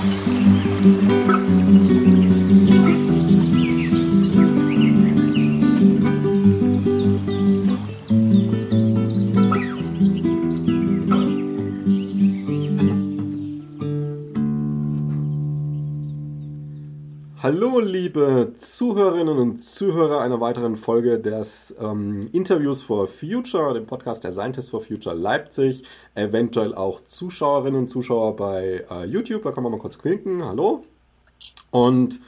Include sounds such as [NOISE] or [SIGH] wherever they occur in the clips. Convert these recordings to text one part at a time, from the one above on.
thank you Hallo, liebe Zuhörerinnen und Zuhörer einer weiteren Folge des ähm, Interviews for Future, dem Podcast der Scientists for Future Leipzig. Eventuell auch Zuschauerinnen und Zuschauer bei äh, YouTube. Da kann man mal kurz winken. Hallo. Und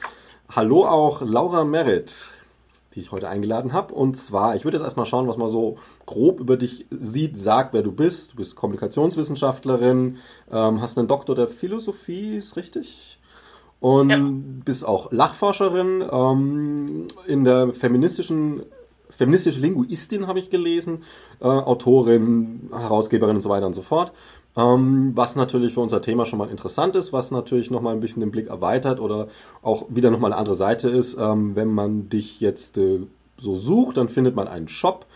hallo auch Laura Merritt, die ich heute eingeladen habe. Und zwar, ich würde jetzt erstmal schauen, was man so grob über dich sieht, sagt, wer du bist. Du bist Kommunikationswissenschaftlerin, ähm, hast einen Doktor der Philosophie, ist richtig? Und ja. bist auch Lachforscherin ähm, in der feministischen feministische Linguistin habe ich gelesen, äh, Autorin, Herausgeberin und so weiter und so fort. Ähm, was natürlich für unser Thema schon mal interessant ist, was natürlich nochmal ein bisschen den Blick erweitert oder auch wieder nochmal eine andere Seite ist. Ähm, wenn man dich jetzt äh, so sucht, dann findet man einen Shop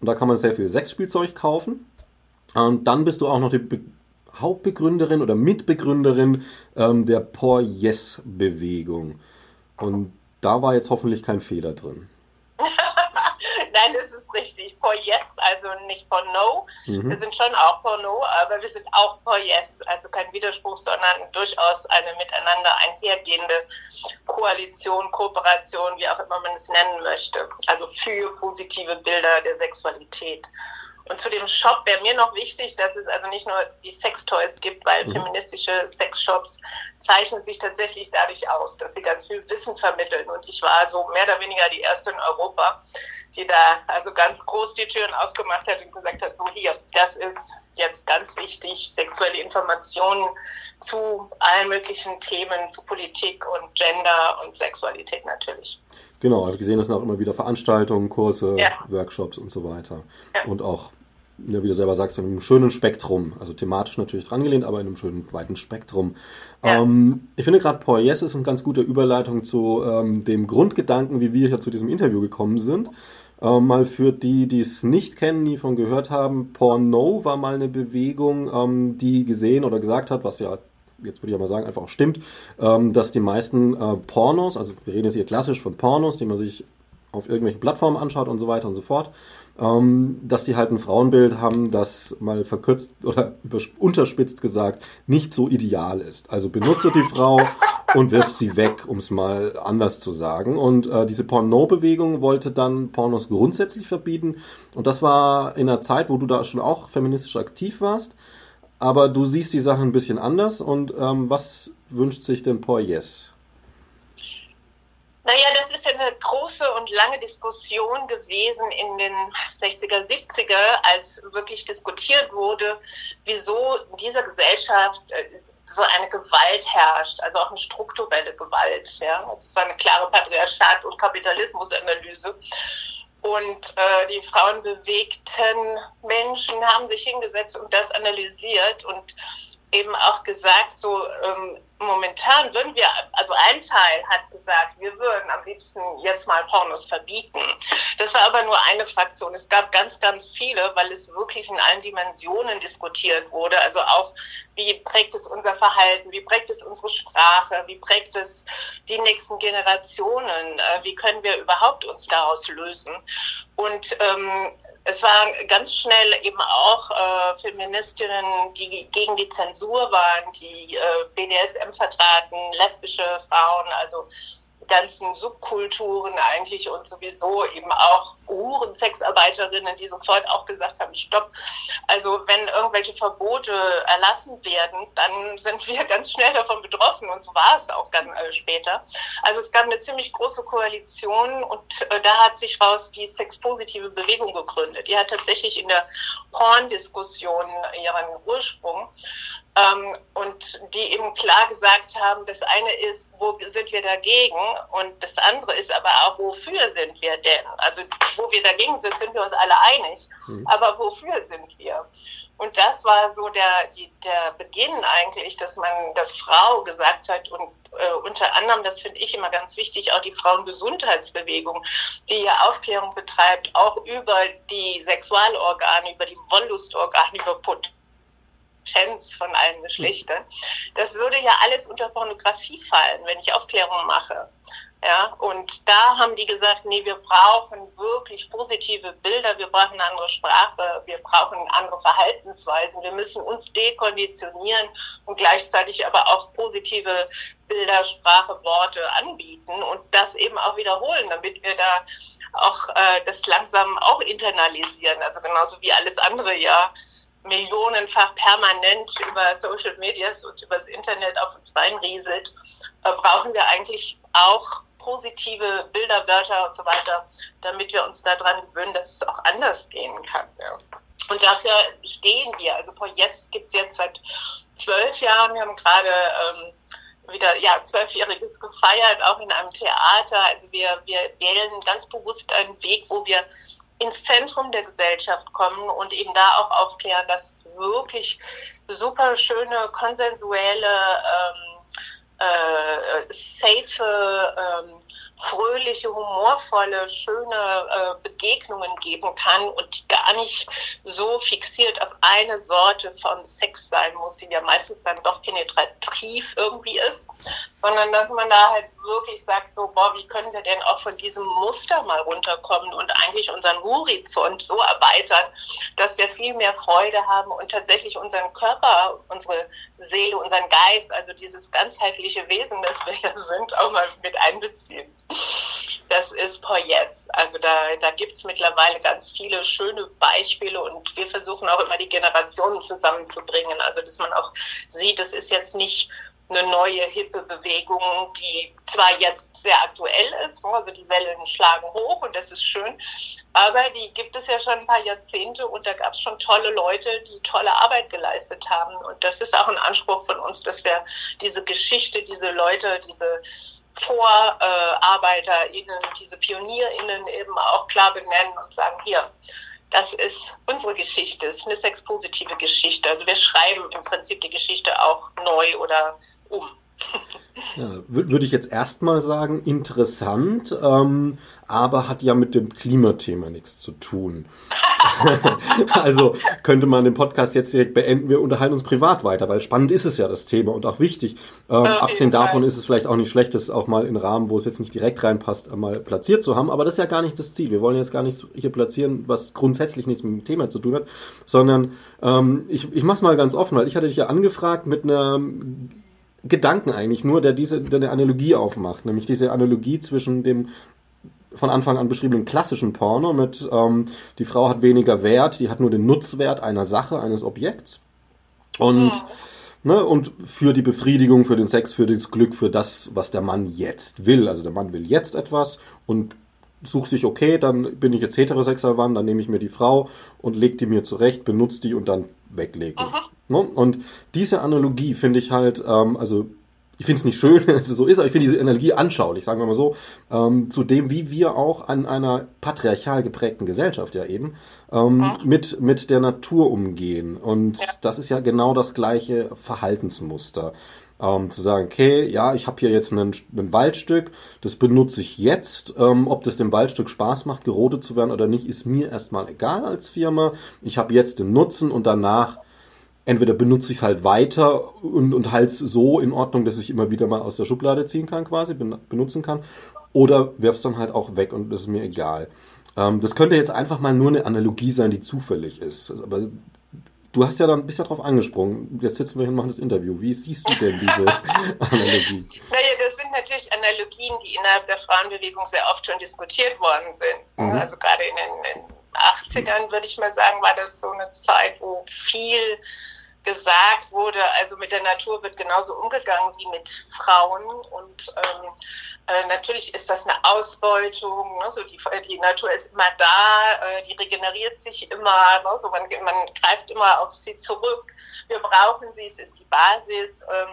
und da kann man sehr viel Sexspielzeug kaufen. Und dann bist du auch noch die Hauptbegründerin oder Mitbegründerin ähm, der Poor Yes Bewegung. Und da war jetzt hoffentlich kein Fehler drin. [LAUGHS] Nein, das ist richtig. Poor Yes, also nicht for No. Mhm. Wir sind schon auch for No, aber wir sind auch for Yes. Also kein Widerspruch, sondern durchaus eine miteinander einhergehende Koalition, Kooperation, wie auch immer man es nennen möchte. Also für positive Bilder der Sexualität. Und zu dem Shop wäre mir noch wichtig, dass es also nicht nur die Sextoys gibt, weil mhm. feministische Sexshops zeichnen sich tatsächlich dadurch aus, dass sie ganz viel Wissen vermitteln. Und ich war so mehr oder weniger die erste in Europa, die da also ganz groß die Türen aufgemacht hat und gesagt hat, so hier, das ist jetzt ganz wichtig, sexuelle Informationen zu allen möglichen Themen, zu Politik und Gender und Sexualität natürlich. Genau, ich habe gesehen, das sind auch immer wieder Veranstaltungen, Kurse, ja. Workshops und so weiter. Ja. Und auch, ja, wie du selber sagst, in einem schönen Spektrum. Also thematisch natürlich drangelehnt, aber in einem schönen weiten Spektrum. Ja. Ähm, ich finde gerade Paul Yes ist eine ganz gute Überleitung zu ähm, dem Grundgedanken, wie wir hier zu diesem Interview gekommen sind. Ähm, mal für die, die es nicht kennen, nie von gehört haben, Porno war mal eine Bewegung, ähm, die gesehen oder gesagt hat, was ja jetzt würde ich mal sagen, einfach auch stimmt, ähm, dass die meisten äh, Pornos, also wir reden jetzt hier klassisch von Pornos, die man sich auf irgendwelchen Plattformen anschaut und so weiter und so fort, ähm, dass die halt ein Frauenbild haben, das mal verkürzt [LAUGHS] oder unterspitzt gesagt nicht so ideal ist. Also benutze die Frau und wirf sie weg, um es mal anders zu sagen. Und äh, diese Porno-Bewegung wollte dann Pornos grundsätzlich verbieten. Und das war in einer Zeit, wo du da schon auch feministisch aktiv warst aber du siehst die Sache ein bisschen anders und ähm, was wünscht sich denn Paul Yes? Naja, das ist ja eine große und lange Diskussion gewesen in den 60er, 70er, als wirklich diskutiert wurde, wieso in dieser Gesellschaft äh, so eine Gewalt herrscht, also auch eine strukturelle Gewalt. Ja, das war eine klare Patriarchat- und Kapitalismusanalyse. Und äh, die frauenbewegten Menschen haben sich hingesetzt und das analysiert und eben auch gesagt, so ähm, momentan würden wir, also ein Teil hat gesagt, wir würden am liebsten jetzt mal Pornos verbieten. Das war aber nur eine Fraktion. Es gab ganz, ganz viele, weil es wirklich in allen Dimensionen diskutiert wurde. Also auch, wie prägt es unser Verhalten, wie prägt es unsere Sprache, wie prägt es die nächsten Generationen, äh, wie können wir überhaupt uns daraus lösen. Und ähm, es waren ganz schnell eben auch äh, Feministinnen, die gegen die Zensur waren, die äh, BDSM vertraten, lesbische Frauen, also ganzen Subkulturen eigentlich und sowieso eben auch Uhren, Sexarbeiterinnen, die sofort auch gesagt haben, stopp. Also wenn irgendwelche Verbote erlassen werden, dann sind wir [LAUGHS] ganz schnell davon betroffen und so war es auch dann äh, später. Also es gab eine ziemlich große Koalition und äh, da hat sich raus die sexpositive Bewegung gegründet. Die hat tatsächlich in der Porn-Diskussion ihren Ursprung ähm, und die eben klar gesagt haben, das eine ist, wo sind wir dagegen und das andere ist aber auch, wofür sind wir denn? Also wo wir dagegen sind, sind wir uns alle einig, mhm. aber wofür sind wir? Und das war so der, die, der Beginn eigentlich, dass man, dass Frau gesagt hat und äh, unter anderem, das finde ich immer ganz wichtig, auch die Frauengesundheitsbewegung, die ja Aufklärung betreibt, auch über die Sexualorgane, über die Wolllustorgane, über Pot Fans von allen Geschlechtern. Das würde ja alles unter Pornografie fallen, wenn ich Aufklärung mache. Ja, und da haben die gesagt, nee, wir brauchen wirklich positive Bilder, wir brauchen eine andere Sprache, wir brauchen andere Verhaltensweisen, wir müssen uns dekonditionieren und gleichzeitig aber auch positive Bilder, Sprache, Worte anbieten und das eben auch wiederholen, damit wir da auch äh, das langsam auch internalisieren, also genauso wie alles andere ja millionenfach permanent über Social Medias und übers Internet auf uns reinrieselt, äh, brauchen wir eigentlich auch positive Bilder, Wörter und so weiter, damit wir uns daran gewöhnen, dass es auch anders gehen kann. Ja. Und dafür stehen wir. Also Yes gibt es jetzt seit zwölf Jahren. Wir haben gerade ähm, wieder ja zwölfjähriges gefeiert, auch in einem Theater. Also wir, wir wählen ganz bewusst einen Weg, wo wir ins Zentrum der Gesellschaft kommen und eben da auch aufklären, dass wirklich super schöne, konsensuelle ähm, äh, safe, ähm, fröhliche, humorvolle, schöne äh, Begegnungen geben kann und gar nicht so fixiert auf eine Sorte von Sex sein muss, die ja meistens dann doch penetrativ irgendwie ist, sondern dass man da halt wirklich sagt, so, boah, wie können wir denn auch von diesem Muster mal runterkommen und eigentlich unseren Horizont so erweitern, dass wir viel mehr Freude haben und tatsächlich unseren Körper, unsere Seele, unseren Geist, also dieses ganzheitliche Wesen, das wir ja sind, auch mal mit einbeziehen. Das ist Poyes. Also da, da gibt es mittlerweile ganz viele schöne Beispiele und wir versuchen auch immer die Generationen zusammenzubringen. Also dass man auch sieht, es ist jetzt nicht eine neue, hippe Bewegung, die zwar jetzt sehr aktuell ist, ne, also die Wellen schlagen hoch und das ist schön, aber die gibt es ja schon ein paar Jahrzehnte und da gab es schon tolle Leute, die tolle Arbeit geleistet haben. Und das ist auch ein Anspruch von uns, dass wir diese Geschichte, diese Leute, diese VorarbeiterInnen, diese PionierInnen eben auch klar benennen und sagen, hier, das ist unsere Geschichte, es ist eine sexpositive Geschichte. Also wir schreiben im Prinzip die Geschichte auch neu oder um. Ja, würde ich jetzt erstmal sagen, interessant, ähm, aber hat ja mit dem Klimathema nichts zu tun. [LAUGHS] also könnte man den Podcast jetzt direkt beenden. Wir unterhalten uns privat weiter, weil spannend ist es ja das Thema und auch wichtig. Ähm, abgesehen davon ist es vielleicht auch nicht schlecht, das auch mal in Rahmen, wo es jetzt nicht direkt reinpasst, mal platziert zu haben. Aber das ist ja gar nicht das Ziel. Wir wollen jetzt gar nichts hier platzieren, was grundsätzlich nichts mit dem Thema zu tun hat, sondern ähm, ich, ich mache es mal ganz offen, weil ich hatte dich ja angefragt mit einer Gedanken eigentlich nur, der diese der eine Analogie aufmacht, nämlich diese Analogie zwischen dem von Anfang an beschriebenen klassischen Porno mit ähm, die Frau hat weniger Wert, die hat nur den Nutzwert einer Sache, eines Objekts und ja. ne, und für die Befriedigung, für den Sex, für das Glück, für das, was der Mann jetzt will. Also der Mann will jetzt etwas und sucht sich, okay, dann bin ich jetzt heterosexuell dann nehme ich mir die Frau und leg die mir zurecht, benutze die und dann weglegen. Ne? Und diese Analogie finde ich halt, ähm, also ich finde es nicht schön, [LAUGHS] dass es so ist, aber ich finde diese Analogie anschaulich, sagen wir mal so, ähm, zu dem, wie wir auch an einer patriarchal geprägten Gesellschaft ja eben ähm, ja. mit, mit der Natur umgehen. Und ja. das ist ja genau das gleiche Verhaltensmuster. Ähm, zu sagen, okay, ja, ich habe hier jetzt ein Waldstück, das benutze ich jetzt. Ähm, ob das dem Waldstück Spaß macht, gerodet zu werden oder nicht, ist mir erstmal egal als Firma. Ich habe jetzt den Nutzen und danach entweder benutze ich es halt weiter und, und halt so in Ordnung, dass ich immer wieder mal aus der Schublade ziehen kann, quasi, benutzen kann, oder werf es dann halt auch weg und das ist mir egal. Ähm, das könnte jetzt einfach mal nur eine Analogie sein, die zufällig ist. Aber du hast ja dann bist ja drauf angesprungen. Jetzt sitzen wir hier und machen das Interview. Wie siehst du denn diese [LAUGHS] Analogie? Naja, das sind natürlich Analogien, die innerhalb der Frauenbewegung sehr oft schon diskutiert worden sind. Mhm. Also gerade in den, in den 80ern, würde ich mal sagen, war das so eine Zeit, wo viel gesagt wurde, also mit der Natur wird genauso umgegangen wie mit Frauen und ähm, äh, natürlich ist das eine Ausbeutung, ne? so die, die Natur ist immer da, äh, die regeneriert sich immer, ne? so man, man greift immer auf sie zurück, wir brauchen sie, es ist die Basis, ähm,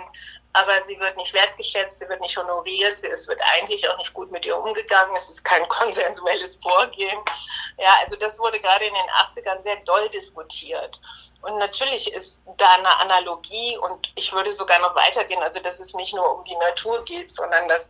aber sie wird nicht wertgeschätzt, sie wird nicht honoriert, es wird eigentlich auch nicht gut mit ihr umgegangen, es ist kein [LAUGHS] konsensuelles Vorgehen. Ja, also das wurde gerade in den 80ern sehr doll diskutiert. Und natürlich ist da eine Analogie und ich würde sogar noch weitergehen, also dass es nicht nur um die Natur geht, sondern dass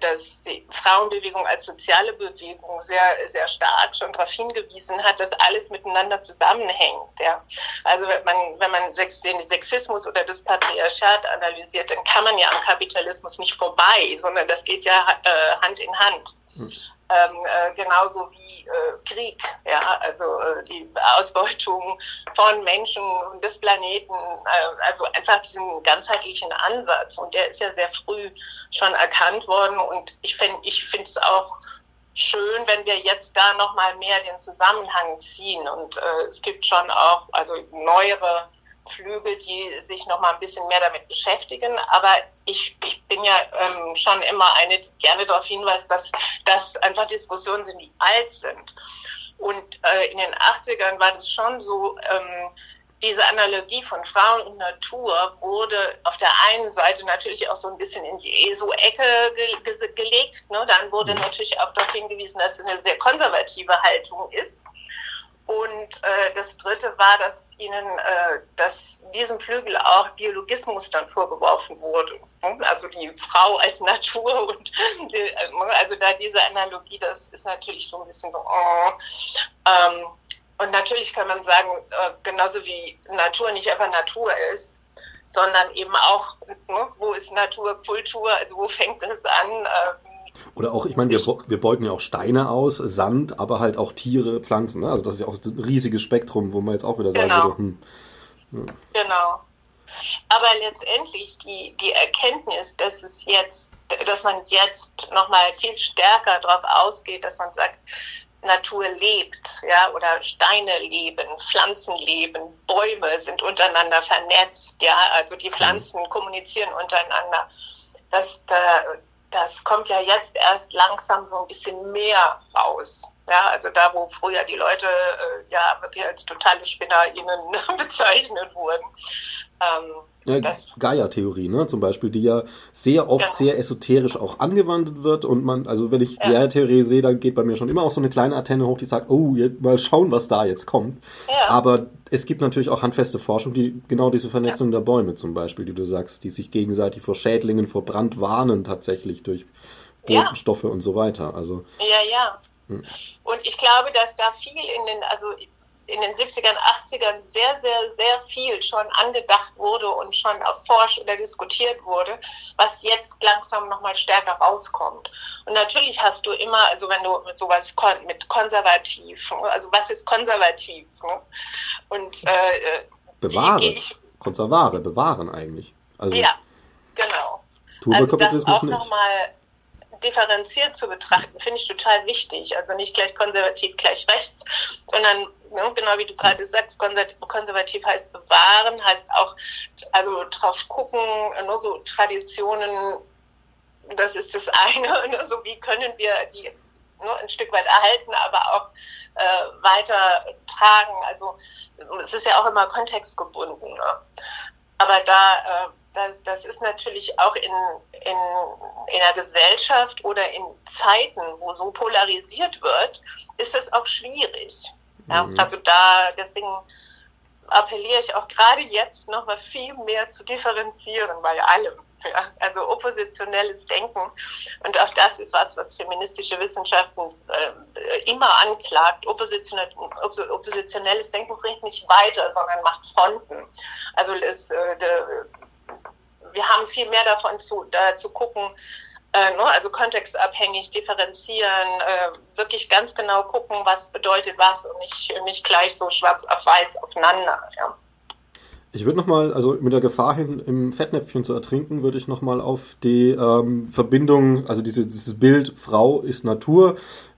dass die Frauenbewegung als soziale Bewegung sehr, sehr stark schon darauf hingewiesen hat, dass alles miteinander zusammenhängt. Ja. Also wenn man, wenn man den Sexismus oder das Patriarchat analysiert, dann kann man ja am Kapitalismus nicht vorbei, sondern das geht ja äh, Hand in Hand. Hm ähm, äh, genauso wie äh, Krieg, ja, also äh, die Ausbeutung von Menschen und des Planeten, äh, also einfach diesen ganzheitlichen Ansatz. Und der ist ja sehr früh schon erkannt worden. Und ich finde ich finde es auch schön, wenn wir jetzt da noch mal mehr den Zusammenhang ziehen. Und äh, es gibt schon auch also neuere Flügel, die sich noch mal ein bisschen mehr damit beschäftigen. Aber ich, ich bin ja ähm, schon immer eine, die gerne darauf hinweist, dass das einfach Diskussionen sind, die alt sind. Und äh, in den 80ern war das schon so, ähm, diese Analogie von Frauen und Natur wurde auf der einen Seite natürlich auch so ein bisschen in die ESO-Ecke ge ge gelegt. Ne? Dann wurde mhm. natürlich auch darauf hingewiesen, dass es eine sehr konservative Haltung ist. Und äh, das Dritte war, dass ihnen, äh, dass diesem Flügel auch Biologismus dann vorgeworfen wurde. Also die Frau als Natur und [LAUGHS] äh, also da diese Analogie, das ist natürlich so ein bisschen so. Oh, ähm, und natürlich kann man sagen, äh, genauso wie Natur nicht einfach Natur ist, sondern eben auch, ne, wo ist Natur, Kultur, also wo fängt es an, äh, oder auch, ich meine, wir, wir beuten ja auch Steine aus, Sand, aber halt auch Tiere, Pflanzen. Ne? Also das ist ja auch ein riesiges Spektrum, wo man jetzt auch wieder sagen genau. würde, hm, ja. Genau. Aber letztendlich die, die Erkenntnis, dass es jetzt, dass man jetzt nochmal viel stärker darauf ausgeht, dass man sagt, Natur lebt, ja, oder Steine leben, Pflanzen leben, Bäume sind untereinander vernetzt, ja, also die Pflanzen kommunizieren untereinander. dass da, das kommt ja jetzt erst langsam so ein bisschen mehr raus. Ja, also da, wo früher die Leute äh, ja wirklich als totale SpinnerInnen [LAUGHS] bezeichnet wurden. Ähm, ja, Gaia-Theorie, ne, zum Beispiel, die ja sehr oft genau. sehr esoterisch auch angewandt wird und man, also wenn ich ja. Gaia-Theorie sehe, dann geht bei mir schon immer auch so eine kleine Antenne hoch, die sagt, oh, jetzt mal schauen, was da jetzt kommt. Ja. Aber es gibt natürlich auch handfeste Forschung, die genau diese Vernetzung ja. der Bäume zum Beispiel, die du sagst, die sich gegenseitig vor Schädlingen, vor Brand warnen tatsächlich durch Botenstoffe und so weiter. Also, ja, ja. Hm. Und ich glaube, dass da viel in den, also in den 70ern, 80ern sehr, sehr, sehr viel schon angedacht wurde und schon erforscht oder diskutiert wurde, was jetzt langsam nochmal stärker rauskommt. Und natürlich hast du immer, also wenn du mit sowas mit konservativ, also was ist konservativ? Ne? Und äh, äh bewahre, ich, konservare, bewahren eigentlich. Also, ja, genau. Turbokapitalismus also das auch nochmal differenziert zu betrachten, finde ich total wichtig. Also nicht gleich konservativ, gleich rechts, sondern ne, genau wie du gerade sagst, konservativ heißt bewahren, heißt auch also drauf gucken, nur so Traditionen, das ist das [LAUGHS] eine, nur so wie können wir die nur ein Stück weit erhalten, aber auch äh, weiter tragen. Also es ist ja auch immer kontextgebunden. Ne? Aber da äh, das ist natürlich auch in, in, in einer Gesellschaft oder in Zeiten, wo so polarisiert wird, ist es auch schwierig. Ja? Mhm. Also da, deswegen appelliere ich auch gerade jetzt nochmal viel mehr zu differenzieren bei allem. Ja? Also oppositionelles Denken. Und auch das ist was, was feministische Wissenschaften äh, immer anklagt. Oppositionell, oppositionelles Denken bringt nicht weiter, sondern macht Fronten. Also es, äh, de, wir haben viel mehr davon zu, da zu gucken, äh, ne, also kontextabhängig differenzieren, äh, wirklich ganz genau gucken, was bedeutet was und nicht, nicht gleich so schwarz auf weiß aufeinander. Ja. Ich würde nochmal, also mit der Gefahr hin, im Fettnäpfchen zu ertrinken, würde ich nochmal auf die ähm, Verbindung, also diese, dieses Bild Frau ist Natur,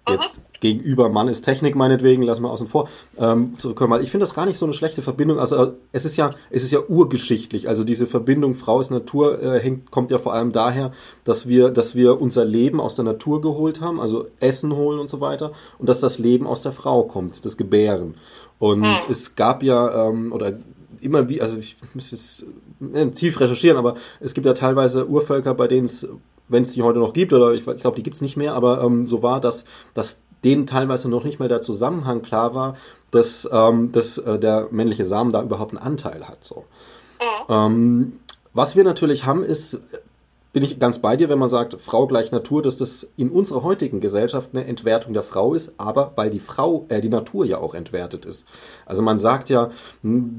jetzt mhm. Gegenüber Mann ist Technik meinetwegen, lassen wir außen vor, ähm, zurückkommen. Weil ich finde das gar nicht so eine schlechte Verbindung. Also es ist ja, es ist ja urgeschichtlich. Also diese Verbindung Frau ist Natur äh, hängt, kommt ja vor allem daher, dass wir, dass wir unser Leben aus der Natur geholt haben, also Essen holen und so weiter, und dass das Leben aus der Frau kommt, das Gebären. Und mhm. es gab ja, ähm, oder immer wie, also ich müsste es äh, tief recherchieren, aber es gibt ja teilweise Urvölker, bei denen es wenn es die heute noch gibt, oder ich, ich glaube, die gibt es nicht mehr, aber ähm, so war, dass, dass denen teilweise noch nicht mehr der Zusammenhang klar war, dass, ähm, dass äh, der männliche Samen da überhaupt einen Anteil hat. So. Mhm. Ähm, was wir natürlich haben, ist bin ich ganz bei dir, wenn man sagt, Frau gleich Natur, dass das in unserer heutigen Gesellschaft eine Entwertung der Frau ist, aber weil die Frau, äh, die Natur ja auch entwertet ist. Also man sagt ja,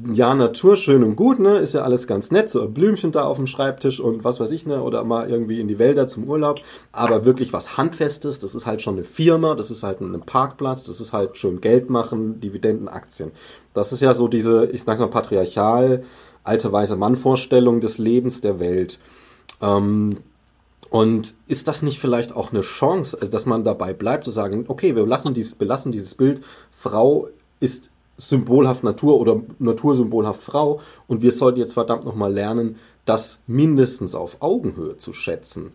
ja, Natur schön und gut, ne, ist ja alles ganz nett, so ein Blümchen da auf dem Schreibtisch und was weiß ich, ne, oder mal irgendwie in die Wälder zum Urlaub, aber wirklich was Handfestes, das ist halt schon eine Firma, das ist halt ein Parkplatz, das ist halt schön Geld machen, Dividenden, Aktien. Das ist ja so diese, ich sag's mal, patriarchal, alte weiße Mann-Vorstellung des Lebens der Welt. Ähm, und ist das nicht vielleicht auch eine Chance, also dass man dabei bleibt, zu sagen, okay, wir lassen dieses, belassen dieses Bild, Frau ist symbolhaft Natur oder natursymbolhaft Frau und wir sollten jetzt verdammt nochmal lernen, das mindestens auf Augenhöhe zu schätzen.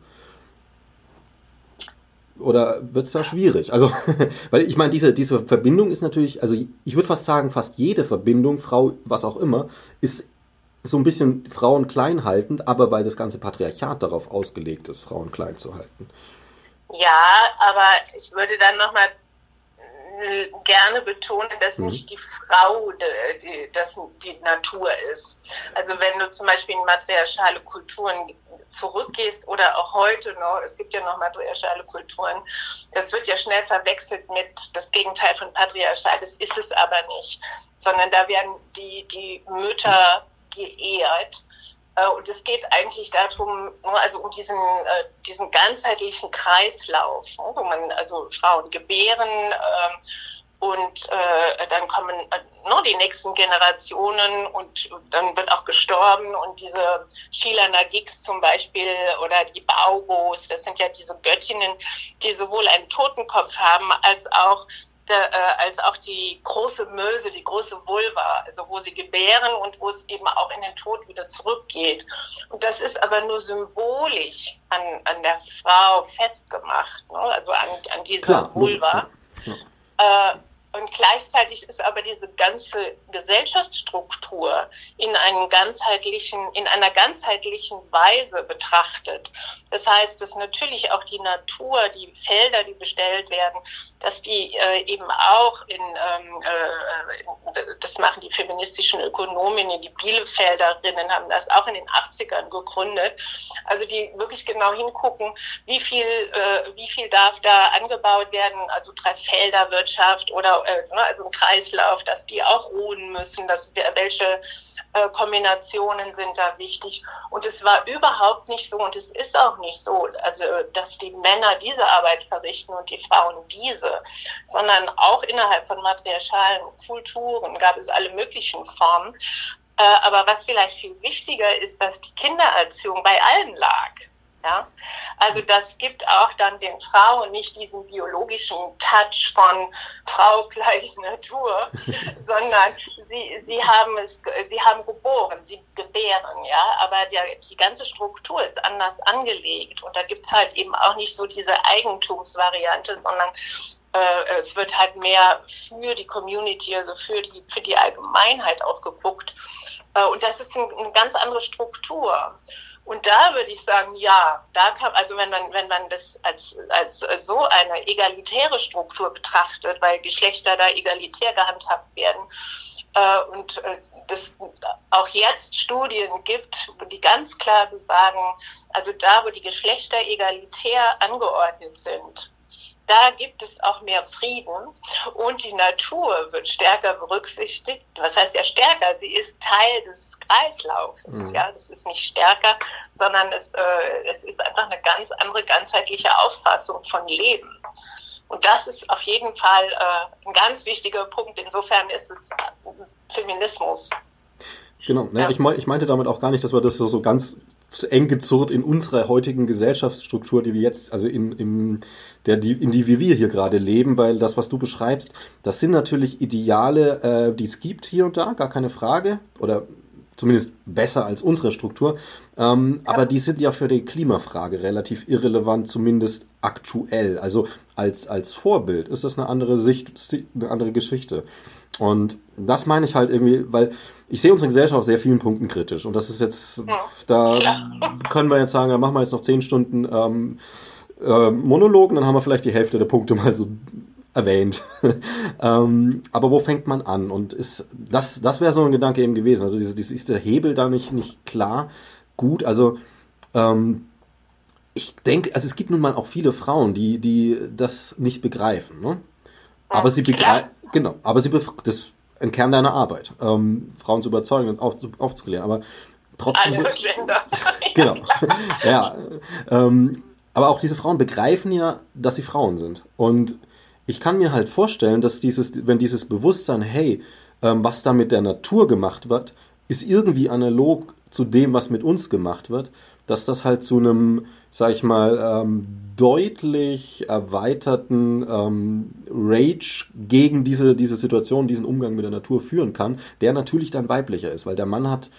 Oder wird es da schwierig? Also, [LAUGHS] weil ich meine, diese, diese Verbindung ist natürlich, also ich würde fast sagen, fast jede Verbindung, Frau, was auch immer, ist so ein bisschen Frauen klein haltend, aber weil das ganze Patriarchat darauf ausgelegt ist, Frauen klein zu halten. Ja, aber ich würde dann nochmal äh, gerne betonen, dass mhm. nicht die Frau die, die, das die Natur ist. Also wenn du zum Beispiel in matriarchale Kulturen zurückgehst oder auch heute noch, es gibt ja noch matriarchale Kulturen, das wird ja schnell verwechselt mit das Gegenteil von patriarchal, das ist es aber nicht, sondern da werden die, die Mütter geehrt. Äh, und es geht eigentlich darum, ne, also um diesen, äh, diesen ganzheitlichen Kreislauf. Also, man, also Frauen gebären ähm, und äh, dann kommen äh, die nächsten Generationen und dann wird auch gestorben und diese Sheila Nagix zum Beispiel oder die Baubos, das sind ja diese Göttinnen, die sowohl einen Totenkopf haben als auch äh, als auch die große Möse, die große Vulva, also wo sie gebären und wo es eben auch in den Tod wieder zurückgeht. Und das ist aber nur symbolisch an, an der Frau festgemacht, ne? also an, an dieser Vulva. Ja. Äh, und gleichzeitig ist aber diese ganze Gesellschaftsstruktur in einem ganzheitlichen, in einer ganzheitlichen Weise betrachtet. Das heißt, dass natürlich auch die Natur, die Felder, die bestellt werden, dass die äh, eben auch in, ähm, äh, das machen die feministischen Ökonominnen, die Bielefelderinnen haben das auch in den 80ern gegründet. Also die wirklich genau hingucken, wie viel, äh, wie viel darf da angebaut werden, also Dreifelderwirtschaft oder äh, ne, also ein Kreislauf, dass die auch ruhen müssen, dass welche äh, Kombinationen sind da wichtig. Und es war überhaupt nicht so und es ist auch nicht so, also dass die Männer diese Arbeit verrichten und die Frauen diese, sondern auch innerhalb von matriarchalen Kulturen gab es alle möglichen Formen. Äh, aber was vielleicht viel wichtiger ist, dass die Kindererziehung bei allen lag. Ja? Also das gibt auch dann den Frauen nicht diesen biologischen Touch von Frau [LAUGHS] gleich Natur, [LAUGHS] sondern sie, sie haben es, sie haben geboren, sie gebären, ja, aber der, die ganze Struktur ist anders angelegt und da gibt's halt eben auch nicht so diese Eigentumsvariante, sondern äh, es wird halt mehr für die Community, also für die, für die Allgemeinheit auch geguckt. Äh, und das ist ein, eine ganz andere Struktur. Und da würde ich sagen, ja, da kann, also wenn man, wenn man das als, als so eine egalitäre Struktur betrachtet, weil Geschlechter da egalitär gehandhabt werden, äh, und äh, das auch jetzt Studien gibt, die ganz klar besagen, also da, wo die Geschlechter egalitär angeordnet sind, da gibt es auch mehr Frieden und die Natur wird stärker berücksichtigt. Was heißt ja stärker? Sie ist Teil des Kreislaufs. Mhm. Ja, das ist nicht stärker, sondern es, äh, es ist einfach eine ganz andere ganzheitliche Auffassung von Leben. Und das ist auf jeden Fall äh, ein ganz wichtiger Punkt. Insofern ist es Feminismus. Genau, ja. ich, mein, ich meinte damit auch gar nicht, dass wir das so, so ganz eng gezurrt in unserer heutigen Gesellschaftsstruktur, die wir jetzt, also in, in der, die, in die wir hier gerade leben, weil das, was du beschreibst, das sind natürlich Ideale, äh, die es gibt hier und da, gar keine Frage, oder zumindest besser als unsere Struktur. Ähm, ja. Aber die sind ja für die Klimafrage relativ irrelevant, zumindest aktuell. Also als, als Vorbild ist das eine andere Sicht, eine andere Geschichte. Und das meine ich halt irgendwie, weil ich sehe unsere Gesellschaft auf sehr vielen Punkten kritisch. Und das ist jetzt, da können wir jetzt sagen, da machen wir jetzt noch zehn Stunden ähm, äh, Monologen, dann haben wir vielleicht die Hälfte der Punkte mal so erwähnt. [LAUGHS] ähm, aber wo fängt man an? Und ist das, das wäre so ein Gedanke eben gewesen. Also diese, diese, ist der Hebel da nicht, nicht klar gut? Also ähm, ich denke, also es gibt nun mal auch viele Frauen, die, die das nicht begreifen, ne? Aber sie begreifen, genau, aber sie, das ein Kern deiner Arbeit, ähm, Frauen zu überzeugen und auf, aufzuklären, aber trotzdem. Alle Gender. [LAUGHS] genau. ja. Ähm, aber auch diese Frauen begreifen ja, dass sie Frauen sind. Und ich kann mir halt vorstellen, dass dieses, wenn dieses Bewusstsein, hey, ähm, was da mit der Natur gemacht wird, ist irgendwie analog zu dem, was mit uns gemacht wird, dass das halt zu einem, sag ich mal, ähm, deutlich erweiterten ähm, Rage gegen diese, diese Situation, diesen Umgang mit der Natur führen kann, der natürlich dann weiblicher ist, weil der Mann hat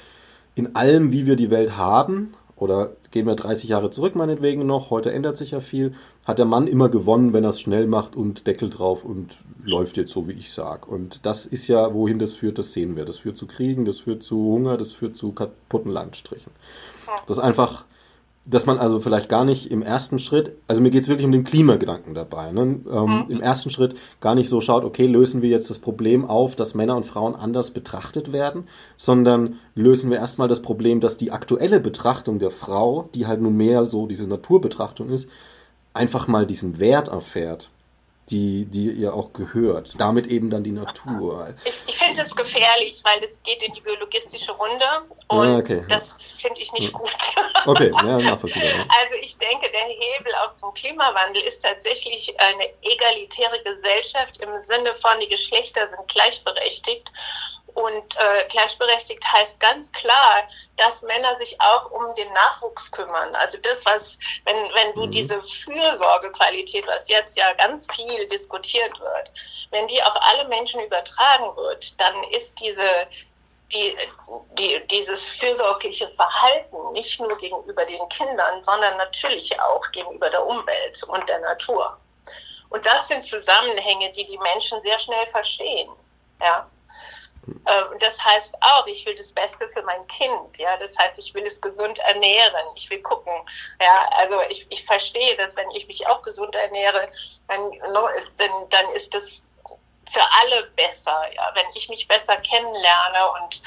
in allem, wie wir die Welt haben, oder gehen wir 30 Jahre zurück meinetwegen noch, heute ändert sich ja viel, hat der Mann immer gewonnen, wenn er es schnell macht und Deckel drauf und läuft jetzt so, wie ich sag. Und das ist ja, wohin das führt, das sehen wir. Das führt zu Kriegen, das führt zu Hunger, das führt zu kaputten Landstrichen. Das einfach dass man also vielleicht gar nicht im ersten Schritt, also mir geht es wirklich um den Klimagedanken dabei, ne? ähm, mhm. im ersten Schritt gar nicht so schaut, okay, lösen wir jetzt das Problem auf, dass Männer und Frauen anders betrachtet werden, sondern lösen wir erstmal das Problem, dass die aktuelle Betrachtung der Frau, die halt nun mehr so diese Naturbetrachtung ist, einfach mal diesen Wert erfährt die, die ihr auch gehört. Damit eben dann die Natur. Ich, ich finde es gefährlich, weil es geht in die biologistische Runde und ah, okay. das finde ich nicht gut. Okay, ja, [LAUGHS] nachvollziehbar. Also ich denke, der Hebel auch zum Klimawandel ist tatsächlich eine egalitäre Gesellschaft im Sinne von, die Geschlechter sind gleichberechtigt und äh, gleichberechtigt heißt ganz klar, dass Männer sich auch um den Nachwuchs kümmern. Also das, was, wenn, wenn du mhm. diese Fürsorgequalität, was jetzt ja ganz viel diskutiert wird, wenn die auf alle Menschen übertragen wird, dann ist diese, die, die, dieses fürsorgliche Verhalten nicht nur gegenüber den Kindern, sondern natürlich auch gegenüber der Umwelt und der Natur. Und das sind Zusammenhänge, die die Menschen sehr schnell verstehen. Ja. Ähm, das heißt auch, ich will das Beste für mein Kind. Ja, das heißt, ich will es gesund ernähren. Ich will gucken. Ja, also ich, ich verstehe, dass wenn ich mich auch gesund ernähre, dann, dann, dann ist das für alle besser. Ja, wenn ich mich besser kennenlerne und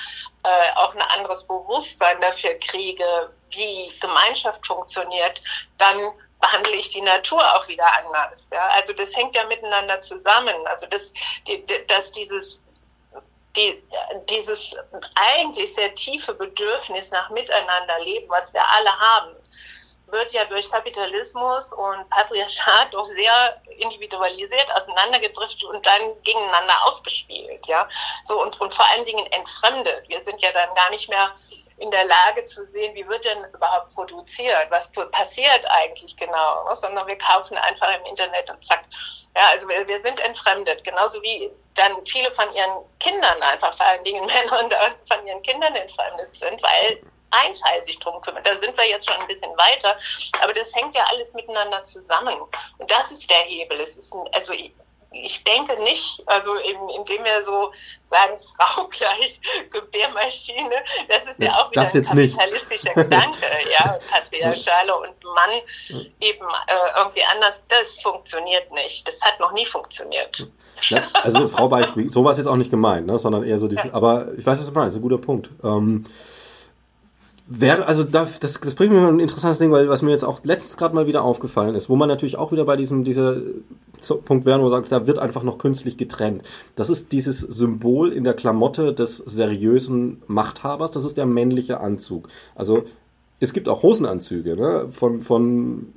äh, auch ein anderes Bewusstsein dafür kriege, wie Gemeinschaft funktioniert, dann behandle ich die Natur auch wieder anders. Ja? Also das hängt ja miteinander zusammen. Also das, die, dass dieses die, dieses eigentlich sehr tiefe Bedürfnis nach Miteinanderleben, was wir alle haben, wird ja durch Kapitalismus und Patriarchat doch sehr individualisiert auseinandergedriftet und dann gegeneinander ausgespielt, ja. So und, und vor allen Dingen entfremdet. Wir sind ja dann gar nicht mehr in der Lage zu sehen, wie wird denn überhaupt produziert, was passiert eigentlich genau, ne? sondern wir kaufen einfach im Internet und zack. Ja, also wir, wir sind entfremdet, genauso wie dann viele von ihren Kindern einfach, vor allen Dingen [LAUGHS] Männer und von ihren Kindern entfremdet sind, weil ein Teil sich drum kümmert. Da sind wir jetzt schon ein bisschen weiter, aber das hängt ja alles miteinander zusammen. Und das ist der Hebel. Es ist ein, also ich denke nicht, also eben, indem wir so sagen, [LAUGHS] Frau gleich Gebärmaschine, das ist ja, ja auch wieder ein kapitalistischer nicht. Gedanke, [LAUGHS] ja, patriarchale und Mann eben äh, irgendwie anders, das funktioniert nicht. Das hat noch nie funktioniert. Ja, also Frau Beispiel, so war es jetzt auch nicht gemeint, ne, sondern eher so dieses, ja. aber ich weiß, was du meinst, ein guter Punkt. Ähm, Wäre, also das, das, bringt mir ein interessantes Ding, weil was mir jetzt auch letztens gerade mal wieder aufgefallen ist, wo man natürlich auch wieder bei diesem dieser Punkt wäre, wo man sagt, da wird einfach noch künstlich getrennt. Das ist dieses Symbol in der Klamotte des seriösen Machthabers, das ist der männliche Anzug. Also es gibt auch Hosenanzüge, ne, von, von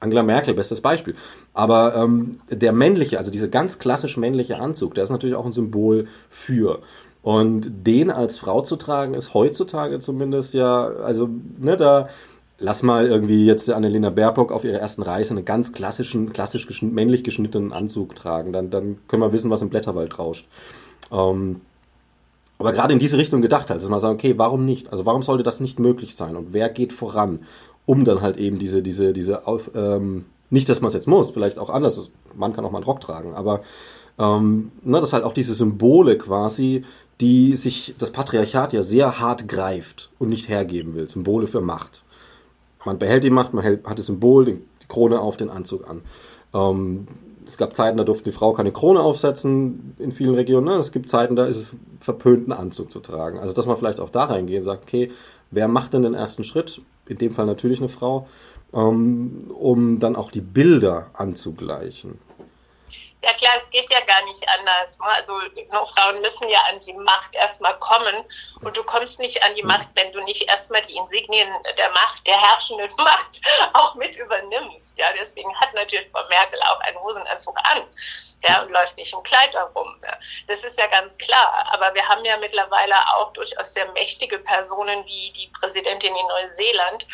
Angela Merkel, bestes Beispiel. Aber ähm, der männliche, also dieser ganz klassisch männliche Anzug, der ist natürlich auch ein Symbol für. Und den als Frau zu tragen, ist heutzutage zumindest ja, also, ne, da lass mal irgendwie jetzt Annalena Baerbock auf ihrer ersten Reise einen ganz klassischen, klassisch geschn männlich geschnittenen Anzug tragen. Dann, dann können wir wissen, was im Blätterwald rauscht. Ähm, aber gerade in diese Richtung gedacht hat, dass man sagt, okay, warum nicht? Also warum sollte das nicht möglich sein? Und wer geht voran, um dann halt eben diese, diese, diese, auf, ähm, nicht, dass man es jetzt muss, vielleicht auch anders. Man kann auch mal einen Rock tragen, aber ähm, ne, dass halt auch diese Symbole quasi die sich das Patriarchat ja sehr hart greift und nicht hergeben will. Symbole für Macht. Man behält die Macht, man hat das Symbol, die Krone auf, den Anzug an. Ähm, es gab Zeiten, da durfte die Frau keine Krone aufsetzen in vielen Regionen. Ne? Es gibt Zeiten, da ist es verpönt, einen Anzug zu tragen. Also, dass man vielleicht auch da reingeht und sagt, okay, wer macht denn den ersten Schritt? In dem Fall natürlich eine Frau. ähm, um dann auch die Bilder anzugleichen. Ja klar, es geht ja gar nicht anders. Ne? Also Frauen müssen ja an die Macht erstmal kommen und du kommst nicht an die hm. Macht, wenn du nicht erstmal die Insignien der Macht, der herrschenden [LAUGHS] Macht auch mit übernimmst. Ja, deswegen hat natürlich Frau Merkel auch einen Hosenanzug an ja, und läuft nicht im Kleid herum. Ja. Das ist ja ganz klar. Aber wir haben ja mittlerweile auch durchaus sehr mächtige Personen wie die Präsidentin in Neuseeland,